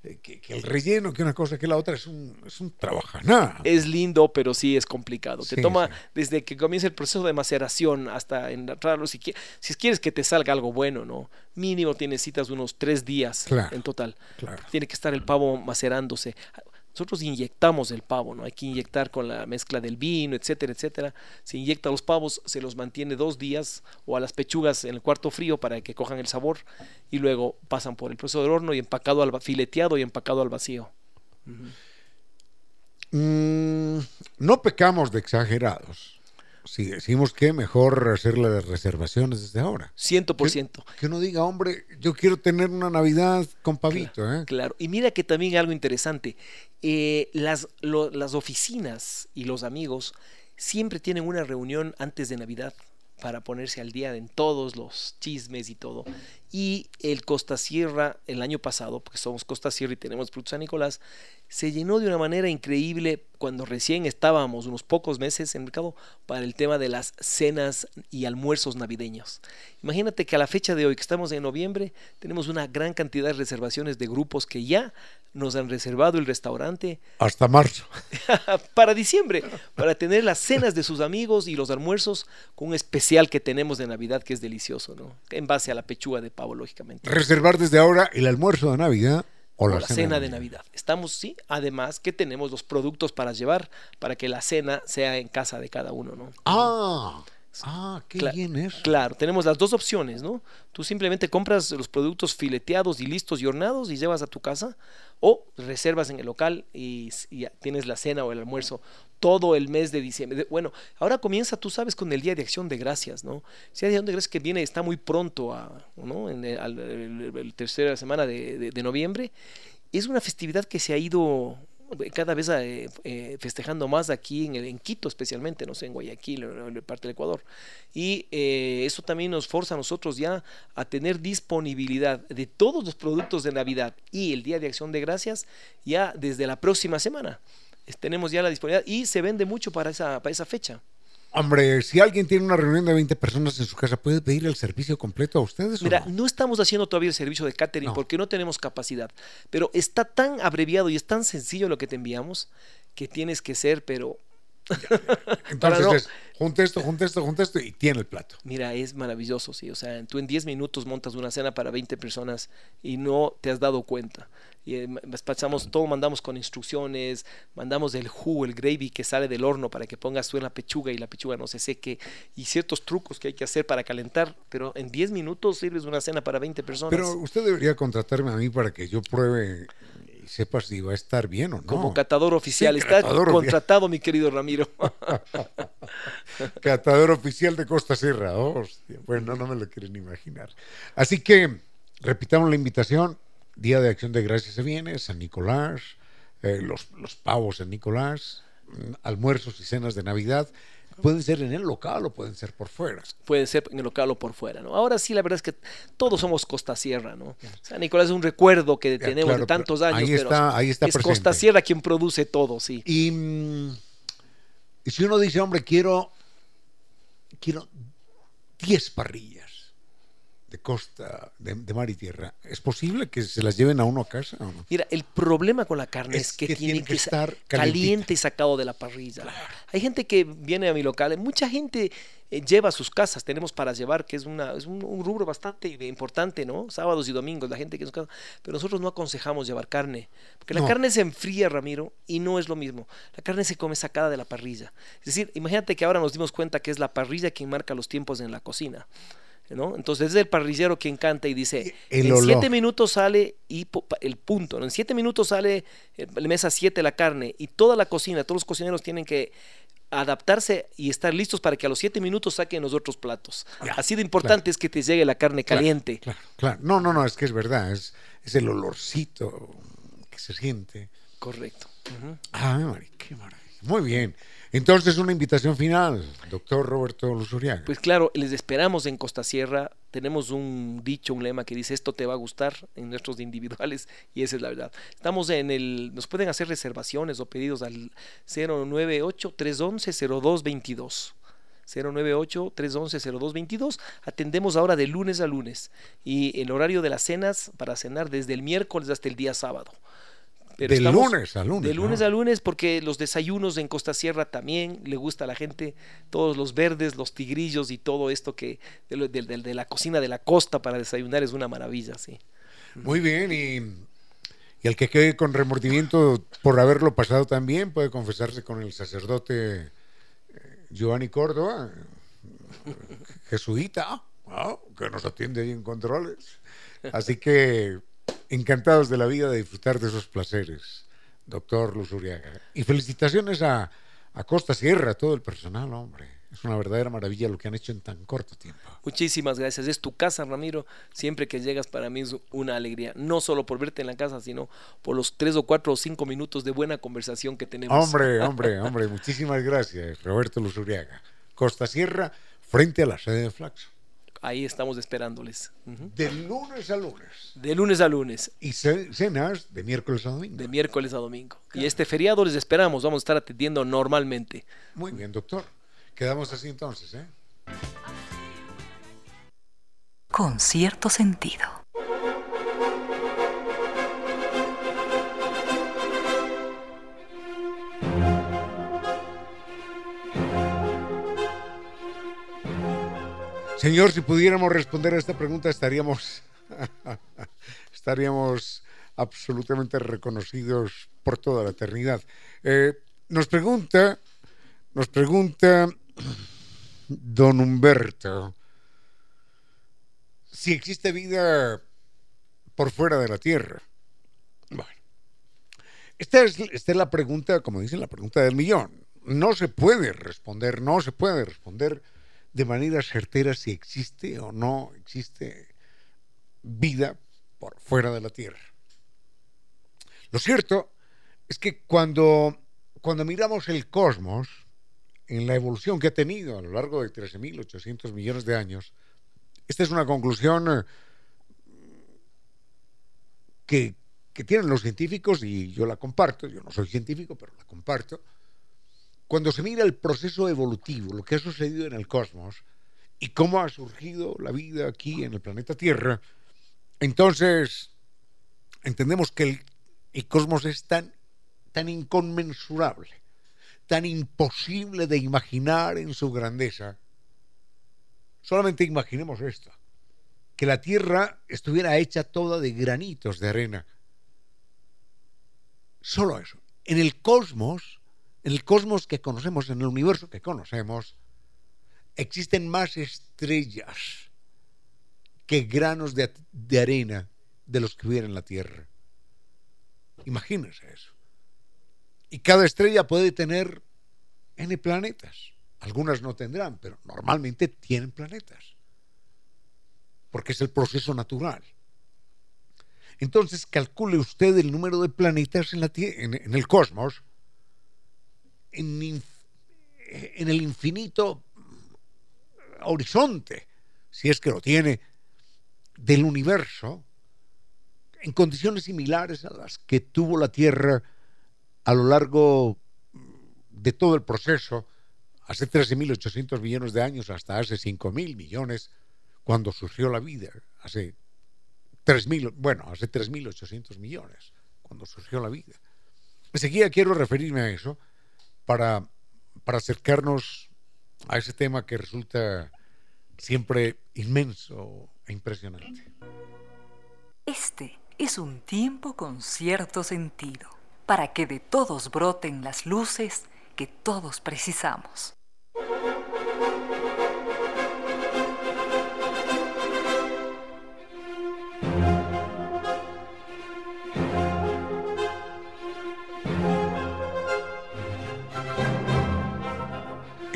que, que el relleno, que una cosa, que la otra, es un, es un trabajaná. Es lindo, pero sí es complicado. Te Sí, toma sí. desde que comienza el proceso de maceración hasta entrarlo. Si, qui- si quieres que te salga algo bueno, ¿no? Mínimo te necesitas unos tres días Claro, en total. claro. Tiene que estar el pavo macerándose. Nosotros inyectamos el pavo, ¿no? Hay que inyectar con la mezcla del vino, etcétera, etcétera. Se inyecta los pavos, se los mantiene dos días o a las pechugas en el cuarto frío para que cojan el sabor y luego pasan por el proceso del horno y empacado al fileteado y empacado al vacío. Mm, no pecamos de exagerados. Si decimos que mejor hacer las reservaciones desde ahora. Ciento por ciento. Que uno diga, hombre, yo quiero tener una Navidad con pavito, ¿eh? Claro, y mira que también algo interesante, eh, las, lo- las oficinas y los amigos siempre tienen una reunión antes de Navidad para ponerse al día en todos los chismes y todo. Y el Costa Sierra el año pasado, porque somos Costa Sierra y tenemos Fruto San Nicolás, se llenó de una manera increíble cuando recién estábamos unos pocos meses en el mercado para el tema de las cenas y almuerzos navideños. Imagínate que a la fecha de hoy, que estamos en noviembre, tenemos una gran cantidad de reservaciones de grupos que ya nos han reservado el restaurante Hasta marzo. para diciembre, para tener las cenas de sus amigos y los almuerzos con un especial que tenemos de Navidad que es delicioso, ¿no? En base a la pechuga de pavo, lógicamente. Reservar desde ahora el almuerzo de Navidad o O la, cena de Navidad. Estamos, sí, además que tenemos los productos para llevar para que la cena sea en casa de cada uno, ¿no? Ah, ah, qué Cla- bien es. Claro, tenemos las dos opciones, ¿no? Tú simplemente compras los productos fileteados y listos y horneados y llevas a tu casa o reservas en el local y, y tienes la cena o el almuerzo todo el mes de diciembre. Bueno, ahora comienza, tú sabes, con el Día de Acción de Gracias, ¿no? El Día de Acción de Gracias que viene, está muy pronto, a, ¿no? En el, tercera semana de, de- noviembre. Es una festividad que se ha ido cada vez eh, eh, festejando más aquí en, en Quito especialmente, no sé, en Guayaquil, en, en parte del Ecuador. Y eh, eso también nos forza a nosotros ya a tener disponibilidad de todos los productos de Navidad y el Día de Acción de Gracias ya desde la próxima semana. Tenemos ya la disponibilidad y se vende mucho para esa, para esa fecha. Hombre, si alguien tiene una reunión de 20 personas en su casa, ¿puede pedir el servicio completo a ustedes? Mira, no? no estamos haciendo todavía el servicio de catering No. porque no tenemos capacidad, pero está tan abreviado y es tan sencillo lo que te enviamos que tienes que ser, pero Entonces no- es, junte esto, junte esto, junte esto y tiene el plato. mira, es maravilloso, sí, o sea, tú en 10 minutos montas una cena para 20 personas y no te has dado cuenta. Y eh, despachamos todo, mandamos con instrucciones, mandamos el jugo, el gravy que sale del horno para que pongas tú en la pechuga y la pechuga no se seque y ciertos trucos que hay que hacer para calentar, pero en 10 minutos sirves una cena para 20 personas. Pero usted debería contratarme a mí para que yo pruebe y sepa si va a estar bien o no. como catador oficial. Sí, Está catador oficial. contratado, mi querido Ramiro. Catador oficial de Costa Sierra. Hostia, bueno, no me lo quieren imaginar. Así que repitamos la invitación. Día de Acción de Gracias se viene, San Nicolás, eh, los, los pavos San Nicolás, mm, almuerzos y cenas de Navidad. Pueden ser en el local o pueden ser por fuera. Puede ser en el local o por fuera, ¿no? Ahora sí, la verdad es que todos somos Costa Sierra, ¿no? Sea, Nicolás es un recuerdo que tenemos claro, de tantos pero años, ahí pero está- ahí está es Costa. Sierra quien produce todo, sí. Y, mm, y si uno dice, hombre, quiero, quiero 10 parrillas de costa, de, de mar y tierra, ¿es posible que se las lleven a uno a casa o no? Mira, el problema con la carne es, Es que, que tiene tiene que que estar caliente y sacado de la parrilla. Hay gente que viene a mi local, mucha gente eh, lleva a sus casas, tenemos para llevar, que es, una, es un, un rubro bastante importante, ¿no? Sábados y domingos, la gente que nos casa, pero nosotros no aconsejamos llevar carne, porque la No. carne se enfría, Ramiro, y no es lo mismo. La carne se come sacada de la parrilla. Es decir, imagínate que ahora nos dimos cuenta que es la parrilla quien marca los tiempos en la cocina. ¿No? Entonces es el parrillero quien canta y dice, El en olor. siete minutos sale y el punto, ¿no? en siete minutos sale eh, la mesa 7 la carne y toda la cocina, todos los cocineros tienen que adaptarse y estar listos para que a los siete minutos saquen los otros platos. Ya, Así de importante es que te llegue la carne caliente. Claro, claro. No, no, no, es que es verdad, es, es el olorcito que se siente. Correcto. Ah, qué maravilla. Muy bien. Entonces, una invitación final, doctor Roberto Luzuriaga. Pues claro, les esperamos en Costa Sierra. Tenemos un dicho, un lema que dice esto te va a gustar en nuestros individuales y esa es la verdad. Estamos en el, nos pueden hacer reservaciones o pedidos al 098-311-0222. 098-311-0222. Atendemos ahora de lunes a lunes y el horario de las cenas para cenar desde el miércoles hasta el día sábado. Pero de estamos- lunes a lunes. de lunes ¿no? a lunes, porque los desayunos en Costa Sierra también le gusta a la gente, todos los verdes, los tigrillos y todo esto que de, de- de- de la cocina de la costa para desayunar es una maravilla, sí. Muy bien, y, y el que quede con remordimiento por haberlo pasado también puede confesarse con el sacerdote eh, Giovanni Córdoba, jesuita, ah, que nos atiende ahí en controles. Así que encantados de la vida de disfrutar de esos placeres, doctor Luzuriaga. Y felicitaciones a, a Costa Sierra, a todo el personal, hombre. Es una verdadera maravilla lo que han hecho en tan corto tiempo. Muchísimas gracias. Es tu casa, Ramiro. Siempre que llegas para mí es una alegría. No solo por verte en la casa, sino por los tres o cuatro o cinco minutos de buena conversación que tenemos. Hombre, hombre, hombre, muchísimas gracias, Roberto Luzuriaga. Costa Sierra, frente a la sede de Flaxo. Ahí estamos esperándoles. De lunes a lunes. De lunes a lunes. Y ce- cenas de miércoles a domingo. De miércoles a domingo. Y este feriado les esperamos. Vamos a estar atendiendo normalmente. Muy bien, doctor. Quedamos así entonces, ¿eh? Con cierto sentido. Señor, si pudiéramos responder a esta pregunta, estaríamos, estaríamos absolutamente reconocidos por toda la eternidad. Eh, nos pregunta, nos pregunta don Humberto, si existe vida por fuera de la Tierra. Bueno, esta es, esta es la pregunta, como dicen, la pregunta del millón. No se puede responder, no se puede responder de manera certera si existe o no existe vida por fuera de la Tierra. Lo cierto es que cuando, cuando miramos el cosmos, en la evolución que ha tenido a lo largo de 13.800 millones de años, esta es una conclusión eh, que, que tienen los científicos y yo la comparto, yo no soy científico, pero la comparto, cuando se mira el proceso evolutivo, lo que ha sucedido en el cosmos y cómo ha surgido la vida aquí en el planeta Tierra, entonces entendemos que el, cosmos es tan, tan inconmensurable, tan imposible de imaginar en su grandeza. Solamente imaginemos esto, que la Tierra estuviera hecha toda de granitos de arena. Solo eso. En el cosmos, en el cosmos que conocemos, en el universo que conocemos, existen más estrellas que granos de, arena de los que hubiera en la Tierra. Imagínense eso. Y cada estrella puede tener N planetas. Algunas no tendrán, pero normalmente tienen planetas. Porque es el proceso natural. Entonces calcule usted el número de planetas en, la, en, en el cosmos en, el infinito horizonte, si es que lo tiene, del universo, en condiciones similares a las que tuvo la Tierra a lo largo de todo el proceso, hace 13.800 millones de años hasta hace 5.000 millones, cuando surgió la vida, hace 3.000, bueno, hace 3.800 millones, cuando surgió la vida. Enseguida quiero referirme a eso para, para acercarnos a ese tema que resulta siempre inmenso e impresionante. Este es un tiempo con cierto sentido, para que de todos broten las luces que todos precisamos.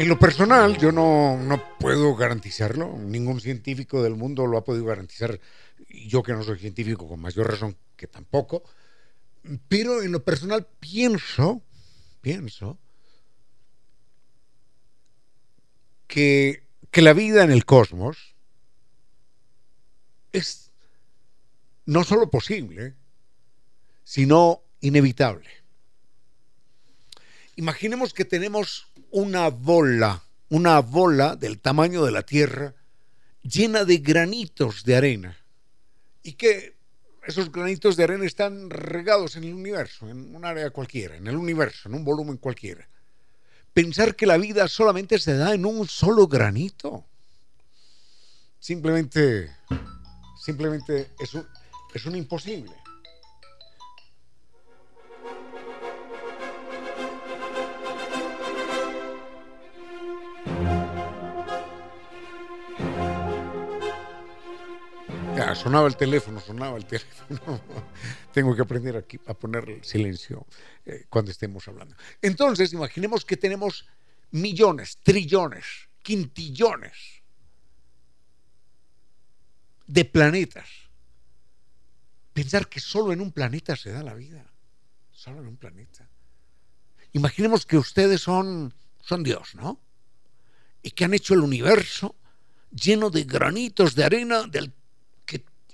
En lo personal, yo no, no, puedo garantizarlo, ningún científico del mundo lo ha podido garantizar, yo que no soy científico con mayor razón que tampoco, pero en lo personal pienso, pienso, que, que la vida en el cosmos es no solo posible, sino inevitable. Imaginemos que tenemos una bola, una bola del tamaño de la Tierra, llena de granitos de arena, y que esos granitos de arena están regados en el universo, en un área cualquiera, en el universo, en un volumen cualquiera. Pensar que la vida solamente se da en un solo granito, simplemente, simplemente es un, es un imposible. Sonaba el teléfono, sonaba el teléfono. Tengo que aprender aquí a poner silencio eh, cuando estemos hablando. Entonces, imaginemos que tenemos millones, trillones, quintillones de planetas. Pensar que solo en un planeta se da la vida. Solo en un planeta. Imaginemos que ustedes son, son Dios, ¿no? Y que han hecho el universo lleno de granitos de arena del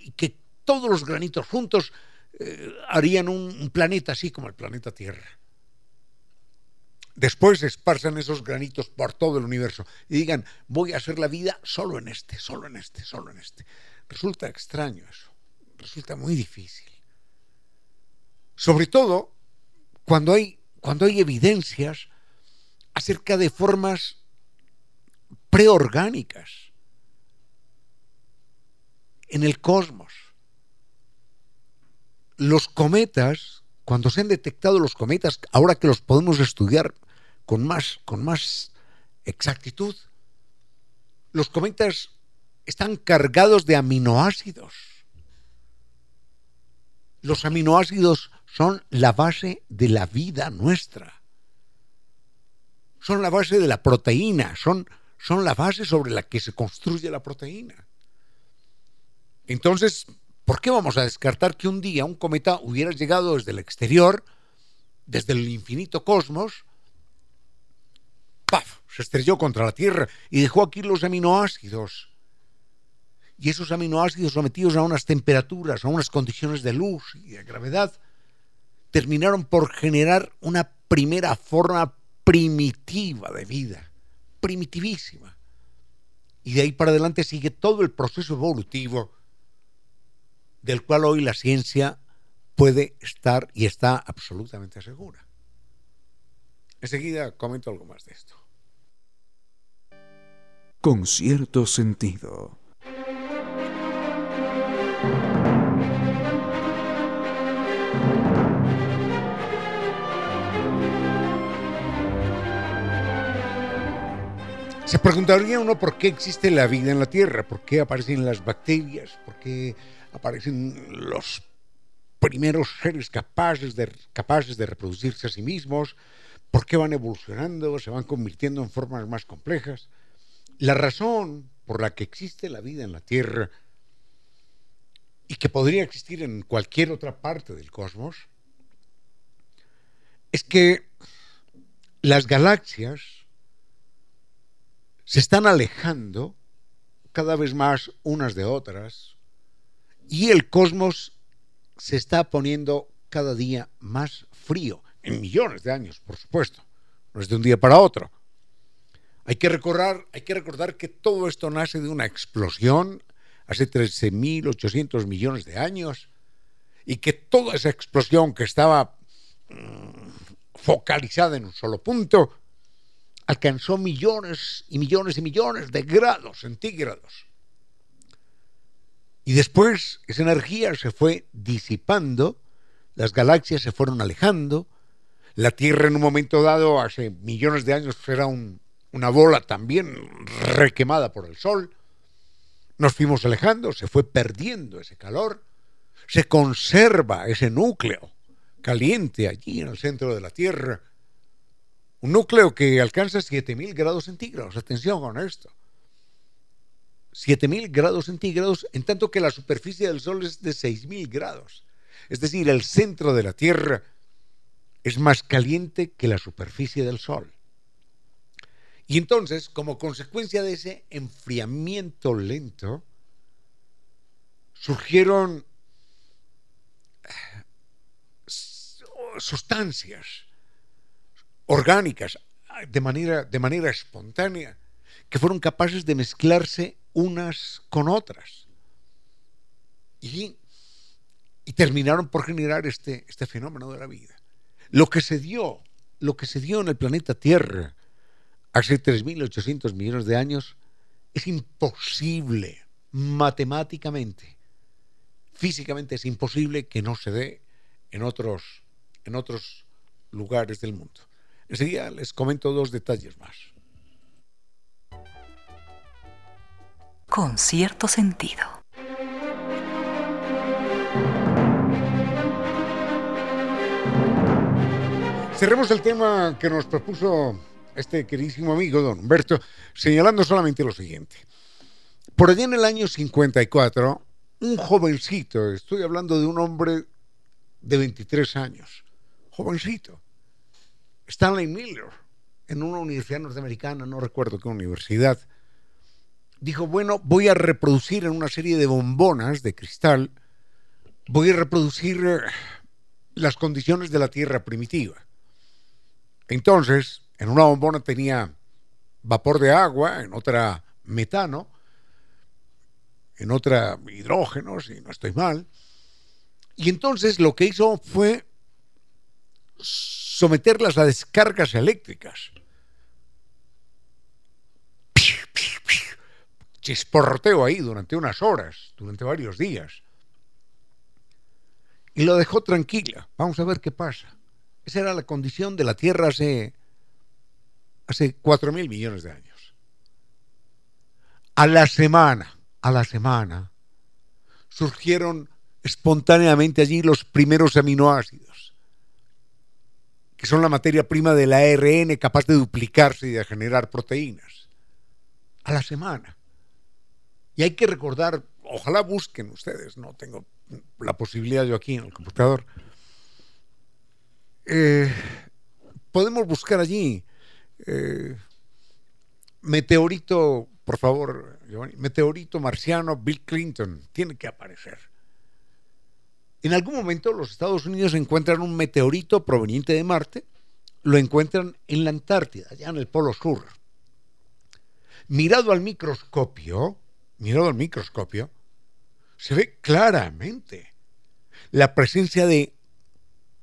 y que todos los granitos juntos eh, harían un, un, planeta así como el planeta Tierra. Después esparzan esos granitos por todo el universo y digan, voy a hacer la vida solo en este, solo en este, solo en este. Resulta extraño eso, resulta muy difícil. Sobre todo cuando hay, cuando hay evidencias acerca de formas preorgánicas en el cosmos. Los cometas, cuando se han detectado los cometas, ahora que los podemos estudiar con más, con más exactitud, los cometas están cargados de aminoácidos. Los aminoácidos son la base de la vida nuestra. Son la base de la proteína, son, son la base sobre la que se construye la proteína. Entonces, ¿por qué vamos a descartar que un día un cometa hubiera llegado desde el exterior, desde el infinito cosmos, ¡paf! se estrelló contra la Tierra y dejó aquí los aminoácidos? Y esos aminoácidos sometidos a unas temperaturas, a unas condiciones de luz y de gravedad, terminaron por generar una primera forma primitiva de vida, primitivísima. Y de ahí para adelante sigue todo el proceso evolutivo del cual hoy la ciencia puede estar y está absolutamente segura. Enseguida comento algo más de esto. Con cierto sentido. Se preguntaría uno por qué existe la vida en la Tierra, por qué aparecen las bacterias, por qué aparecen los primeros seres capaces de, capaces de reproducirse a sí mismos, por qué van evolucionando, se van convirtiendo en formas más complejas. La razón por la que existe la vida en la Tierra y que podría existir en cualquier otra parte del cosmos es que las galaxias se están alejando cada vez más unas de otras y el cosmos se está poniendo cada día más frío, en millones de años, por supuesto, no es de un día para otro. Hay que recordar, hay que, recordar que todo esto nace de una explosión hace 13.800 millones de años y que toda esa explosión que estaba mm, focalizada en un solo punto alcanzó millones y millones y millones de grados centígrados. Y después esa energía se fue disipando, las galaxias se fueron alejando, la Tierra en un momento dado, hace millones de años, era una bola también requemada por el Sol, nos fuimos alejando, se fue perdiendo ese calor, se conserva ese núcleo caliente allí en el centro de la Tierra, un núcleo que alcanza 7000 grados centígrados. Atención con esto. 7000 grados centígrados, en tanto que la superficie del Sol es de 6000 grados. Es decir, el centro de la Tierra es más caliente que la superficie del Sol. Y entonces, como consecuencia de ese enfriamiento lento, surgieron eh, sustancias orgánicas, de manera, de manera espontánea, que fueron capaces de mezclarse unas con otras. Y, terminaron por generar este, este fenómeno de la vida. Lo que se dio, lo que se dio en el planeta Tierra hace 3.800 millones de años es imposible matemáticamente, físicamente es imposible que no se dé en otros, en otros lugares del mundo. Enseguida les comento dos detalles más. Con cierto sentido. Cerremos el tema que nos propuso este queridísimo amigo, don Humberto, señalando solamente lo siguiente. Por allá en el año 54, un jovencito, estoy hablando de un hombre de 23 años, jovencito, Stanley Miller, en una universidad norteamericana, no recuerdo qué universidad, dijo, bueno, voy a reproducir en una serie de bombonas de cristal, voy a reproducir eh, las condiciones de la Tierra primitiva. Entonces, en una bombona tenía vapor de agua, en otra metano, en otra hidrógeno, si no estoy mal. Y entonces lo que hizo fue someterlas a descargas eléctricas. Chisporroteo ahí durante unas horas, durante varios días. Y lo dejó tranquila. Vamos a ver qué pasa. Esa era la condición de la Tierra hace, hace 4 mil millones de años. A la semana, a la semana, surgieron espontáneamente allí los primeros aminoácidos que son la materia prima del ARN capaz de duplicarse y de generar proteínas. A la semana. Y hay que recordar, ojalá busquen ustedes, no tengo la posibilidad yo aquí en el computador. Eh, podemos buscar allí eh, meteorito, por favor, meteorito marciano Bill Clinton, tiene que aparecer. En algún momento los Estados Unidos encuentran un meteorito proveniente de Marte, lo encuentran en la Antártida, allá en el Polo Sur. Mirado al microscopio, mirado al microscopio, se ve claramente la presencia de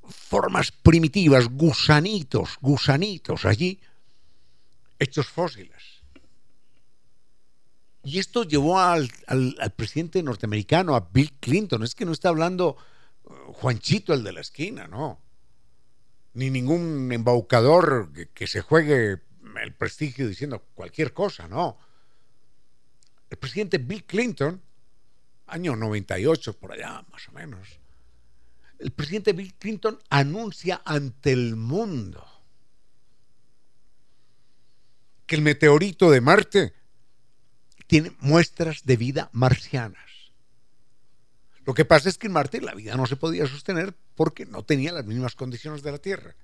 formas primitivas, gusanitos, gusanitos allí, hechos fósiles. Y esto llevó al, presidente norteamericano, a Bill Clinton. Es que no está hablando uh, Juanchito, el de la esquina, no. Ni ningún embaucador que se juegue el prestigio diciendo cualquier cosa, no. El presidente Bill Clinton, año 98 por allá, más o menos, el presidente Bill Clinton anuncia ante el mundo que el meteorito de Marte tiene muestras de vida marcianas. Lo que pasa es que en Marte la vida no se podía sostener porque no tenía las mismas condiciones de la Tierra.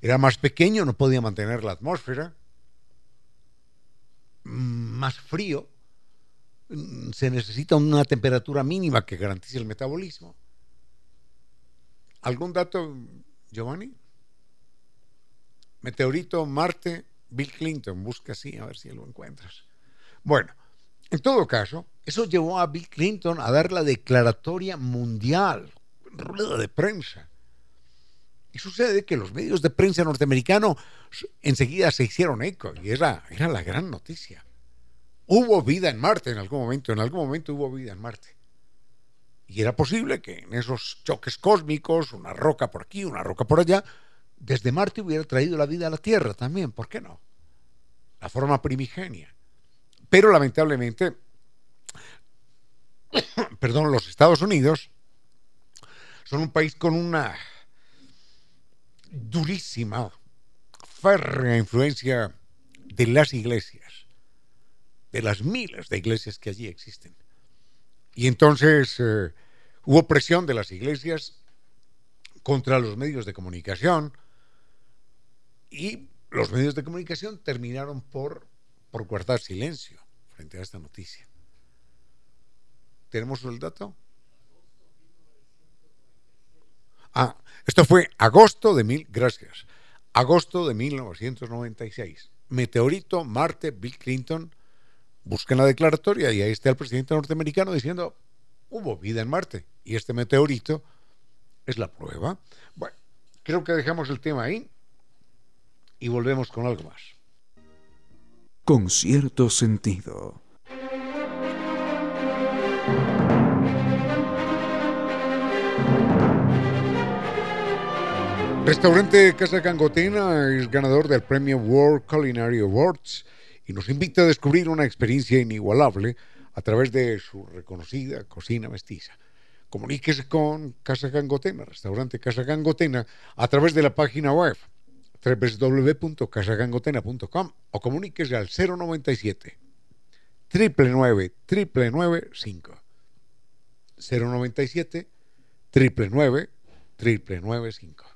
Era más pequeño, no podía mantener la atmósfera, más frío, se necesita una temperatura mínima que garantice el metabolismo. ¿Algún dato, Giovanni? Meteorito, Marte, Bill Clinton, busca así, a ver si lo encuentras. Bueno, en todo caso, eso llevó a Bill Clinton a dar la declaratoria mundial, rueda de prensa. Y sucede que los medios de prensa norteamericanos enseguida se hicieron eco y era, era la gran noticia. Hubo vida en Marte en algún momento, en algún momento hubo vida en Marte. Y era posible que en esos choques cósmicos, una roca por aquí, una roca por allá, desde Marte hubiera traído la vida a la Tierra también, ¿por qué no? La forma primigenia. Pero lamentablemente, perdón, los Estados Unidos son un país con una durísima, férrea influencia de las iglesias, de las miles de iglesias que allí existen. Y entonces eh, hubo presión de las iglesias contra los medios de comunicación y los medios de comunicación terminaron por, por guardar silencio frente a esta noticia. ¿Tenemos el dato? Ah, esto fue agosto de mil, gracias, agosto de 1996. Meteorito, Marte, Bill Clinton busquen la declaratoria y ahí está el presidente norteamericano diciendo, hubo vida en Marte y este meteorito es la prueba. Bueno, creo que dejamos el tema ahí y volvemos con algo más. Con cierto sentido. Restaurante Casa Cangotena es ganador del premio World Culinary Awards y nos invita a descubrir una experiencia inigualable a través de su reconocida cocina mestiza. Comuníquese con Casa Gangotena, restaurante Casa Gangotena, a través de la página web www.casagangotena.com o comuníquese al 097 999 995 097 999 995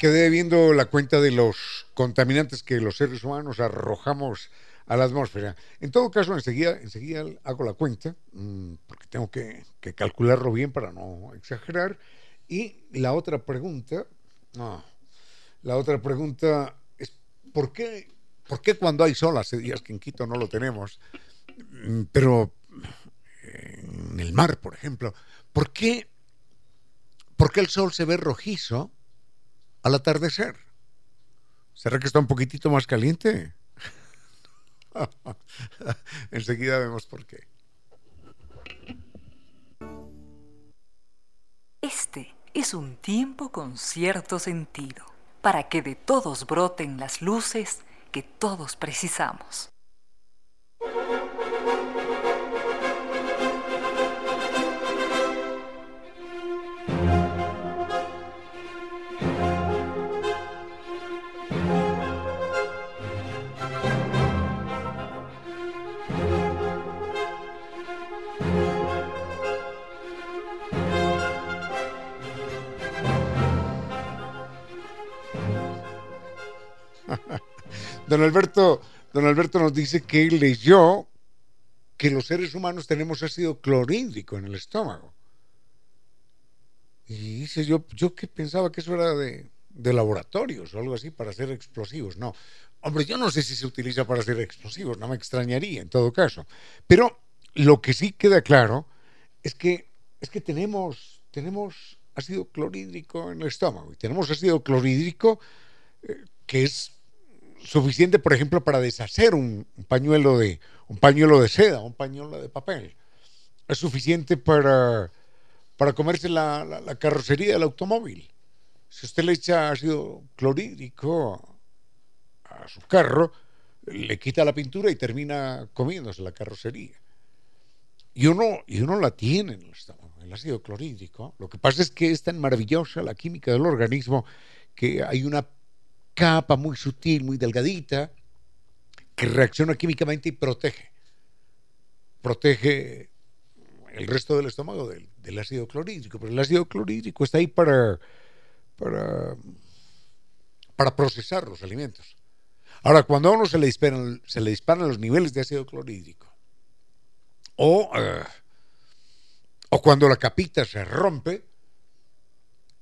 quedé viendo la cuenta de los contaminantes que los seres humanos arrojamos a la atmósfera. En todo caso, enseguida, enseguida hago la cuenta, mm, porque tengo que, calcularlo bien para no exagerar. Y la otra pregunta, no, la otra pregunta es, ¿por qué, ¿por qué cuando hay sol, hace días que en Quito no lo tenemos, mm, pero en el mar, por ejemplo, ¿por qué, por qué el sol se ve rojizo? Al atardecer. ¿Será que está un poquitito más caliente? Enseguida vemos por qué. Este es un tiempo con cierto sentido, para que de todos broten las luces que todos precisamos. Don Alberto, don Alberto nos dice que leyó que los seres humanos tenemos ácido clorhídrico en el estómago. Y dice yo, yo que pensaba que eso era de, laboratorios o algo así para hacer explosivos. No, hombre, yo no sé si se utiliza para hacer explosivos, no me extrañaría en todo caso. Pero lo que sí queda claro es que, es que tenemos, tenemos ácido clorhídrico en el estómago y tenemos ácido clorhídrico eh, que es suficiente, por ejemplo, para deshacer un, pañuelo de un pañuelo de seda, un pañuelo de papel. Es suficiente para, para comerse la, carrocería del automóvil. Si usted le echa ácido clorhídrico a su carro, le quita la pintura y termina comiéndose la carrocería. Y uno, y uno la tiene en el estómago, el ácido clorhídrico. Lo que pasa es que es tan maravillosa la química del organismo que hay una capa muy sutil, muy delgadita, que reacciona químicamente y protege. Protege el resto del estómago del, ácido clorhídrico. Pero el ácido clorhídrico está ahí para, para, para procesar los alimentos. Ahora, cuando a uno se le, disparan, se le disparan los niveles de ácido clorhídrico, o, uh, o cuando la capita se rompe,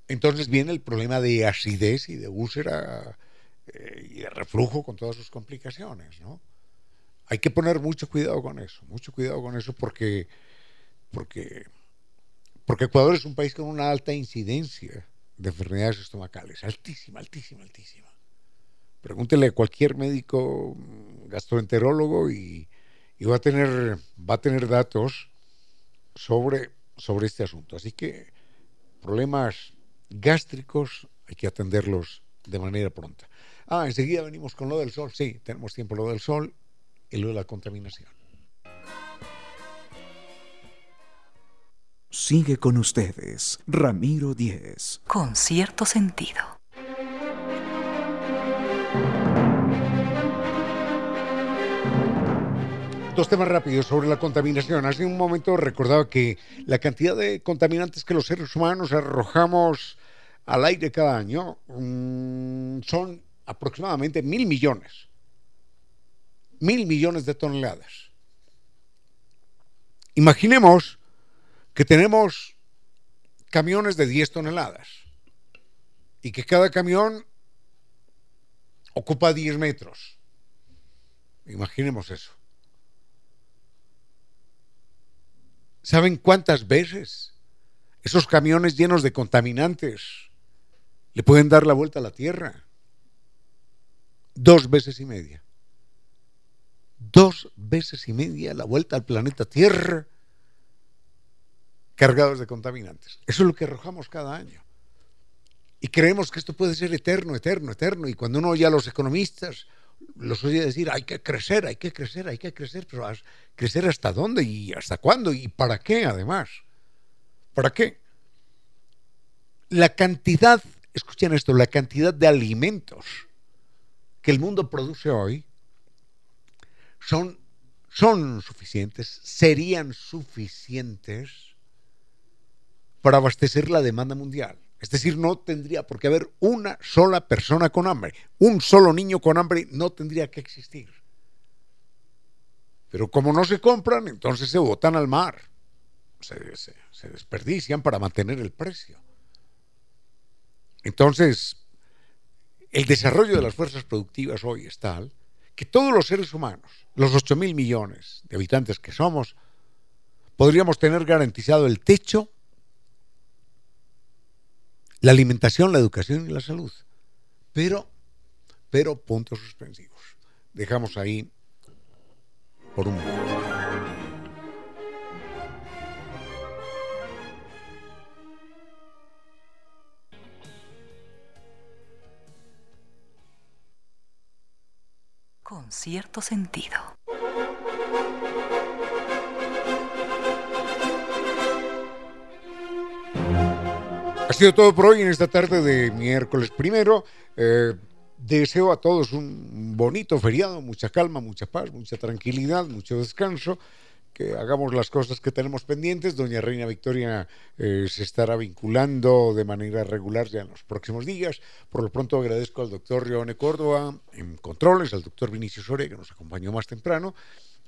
entonces viene el problema de acidez y de úlcera eh, y de reflujo con todas sus complicaciones, ¿no? Hay que poner mucho cuidado con eso, mucho cuidado con eso porque, porque, porque Ecuador es un país con una alta incidencia de enfermedades estomacales, altísima, altísima, altísima. Pregúntele a cualquier médico gastroenterólogo y, y va a tener, va a tener datos sobre, sobre este asunto. Así que problemas gástricos hay que atenderlos de manera pronta. Ah, enseguida venimos con lo del sol. Sí, tenemos tiempo lo del sol y lo de la contaminación. Sigue con ustedes, Ramiro Díez. Con cierto sentido. Dos temas rápidos sobre la contaminación. Hace un momento recordaba que la cantidad de contaminantes que los seres humanos arrojamos al aire cada año um, son aproximadamente mil millones. Mil millones de toneladas. Imaginemos que tenemos camiones de 10 toneladas y que cada camión ocupa 10 metros. Imaginemos eso. ¿Saben cuántas veces esos camiones llenos de contaminantes le pueden dar la vuelta a la Tierra? Dos veces y media. Dos veces y media la vuelta al planeta Tierra cargados de contaminantes. Eso es lo que arrojamos cada año. Y creemos que esto puede ser eterno, eterno, eterno. Y cuando uno oye a los economistas, los oye decir, hay que crecer, hay que crecer, hay que crecer, pero ¿crecer hasta dónde y hasta cuándo y para qué además? ¿Para qué? La cantidad, escuchen esto, la cantidad de alimentos que el mundo produce hoy son, son suficientes, serían suficientes para abastecer la demanda mundial. Es decir, no tendría por qué haber una sola persona con hambre. Un solo niño con hambre no tendría que existir. Pero como no se compran, entonces se botan al mar. Se, se, se desperdician para mantener el precio. Entonces, el desarrollo de las fuerzas productivas hoy es tal que todos los seres humanos, los 8 mil millones de habitantes que somos, podríamos tener garantizado el techo la alimentación, la educación y la salud. Pero, pero puntos suspensivos. Dejamos ahí por un momento. Cierto sentido. Ha sido todo por hoy en esta tarde de miércoles primero. Eh, deseo a todos un bonito feriado, mucha calma, mucha paz, mucha tranquilidad, mucho descanso. Hagamos las cosas que tenemos pendientes. Doña Reina Victoria eh, se estará vinculando de manera regular ya en los próximos días. Por lo pronto agradezco al doctor Rione Córdoba en controles, al doctor Vinicio Soria, que nos acompañó más temprano,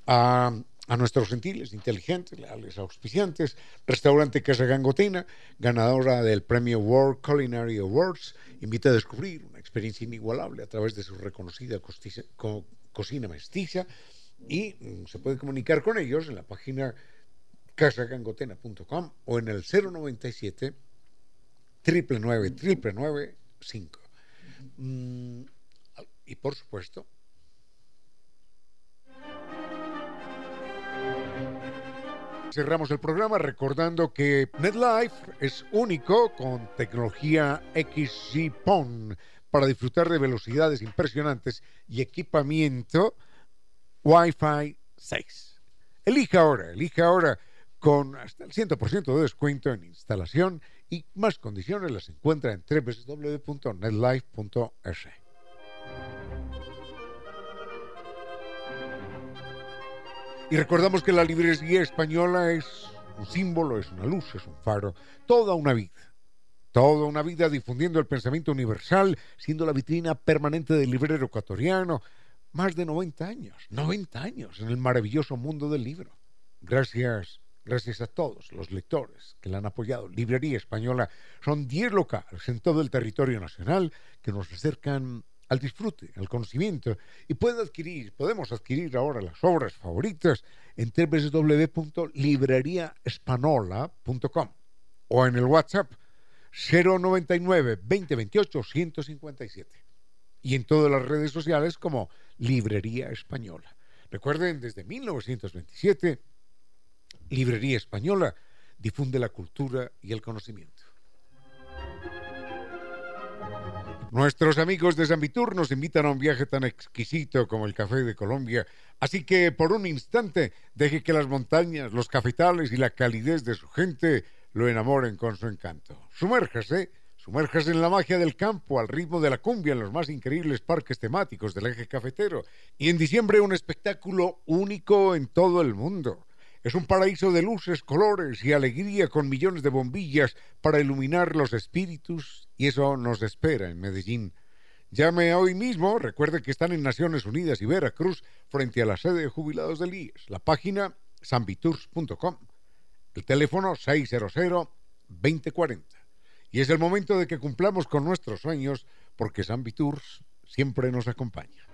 a, nuestros gentiles, inteligentes, leales, auspiciantes, restaurante Casa Gangotina, ganadora del premio World Culinary Awards, invita a descubrir una experiencia inigualable a través de su reconocida cocina mestiza y mm, se puede comunicar con ellos en la página casagangotena.com o en el 097 999 5 mm, y por supuesto Cerramos el programa recordando que NetLife es único con tecnología XG-PON para disfrutar de velocidades impresionantes y equipamiento Wi-Fi 6. Elija ahora, elija ahora con hasta el 100% de descuento en instalación y más condiciones las encuentra en www.netlife.es. Y recordamos que la librería española es un símbolo, es una luz, es un faro, toda una vida. Toda una vida difundiendo el pensamiento universal, siendo la vitrina permanente del librero ecuatoriano. Más de 90 años, 90 años en el maravilloso mundo del libro. Gracias, gracias a todos los lectores que la han apoyado. Librería Española son 10 locales en todo el territorio nacional que nos acercan al disfrute, al conocimiento y puede adquirir, podemos adquirir ahora las obras favoritas en www.libreriaespanola.com o en el WhatsApp 099 2028 157 y en todas las redes sociales como Librería Española. Recuerden, desde 1927, Librería Española difunde la cultura y el conocimiento. Nuestros amigos de Zambitur nos invitan a un viaje tan exquisito como el café de Colombia, así que por un instante deje que las montañas, los cafetales y la calidez de su gente lo enamoren con su encanto. Sumérjase, sumérjase en la magia del campo al ritmo de la cumbia en los más increíbles parques temáticos del eje cafetero y en diciembre un espectáculo único en todo el mundo. Es un paraíso de luces, colores y alegría con millones de bombillas para iluminar los espíritus y eso nos espera en Medellín. Llame hoy mismo, recuerde que están en Naciones Unidas y Veracruz frente a la sede de jubilados del IES, la página sambitours.com, el teléfono 600-2040. Y es el momento de que cumplamos con nuestros sueños porque Sambitours siempre nos acompaña.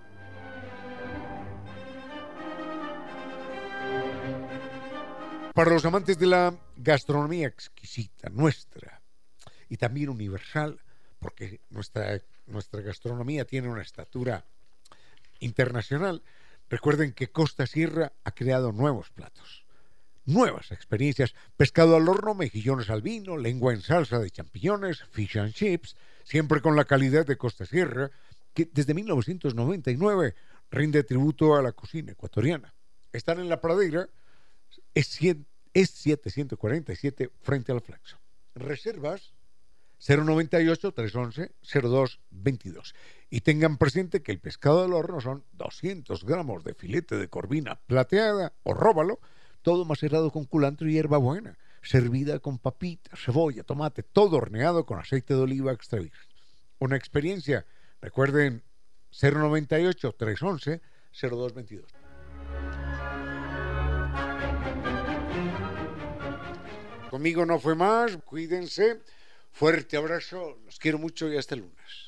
Para los amantes de la gastronomía exquisita, nuestra, y también universal, porque nuestra, nuestra gastronomía tiene una estatura internacional, recuerden que Costa Sierra ha creado nuevos platos, nuevas experiencias, pescado al horno, mejillones al vino, lengua en salsa de champiñones, fish and chips, siempre con la calidad de Costa Sierra, que desde 1999 rinde tributo a la cocina ecuatoriana. Están en la pradera, es, es 747 frente al Flaxo. Reservas 098-311-0222. Y tengan presente que el pescado del horno son 200 gramos de filete de corvina plateada o róbalo, todo macerado con culantro y hierbabuena, servida con papitas, cebolla, tomate, todo horneado con aceite de oliva extra virgen. Una experiencia, recuerden, 098-311-0222. Conmigo no fue más, cuídense. Fuerte abrazo, los quiero mucho y hasta el lunes.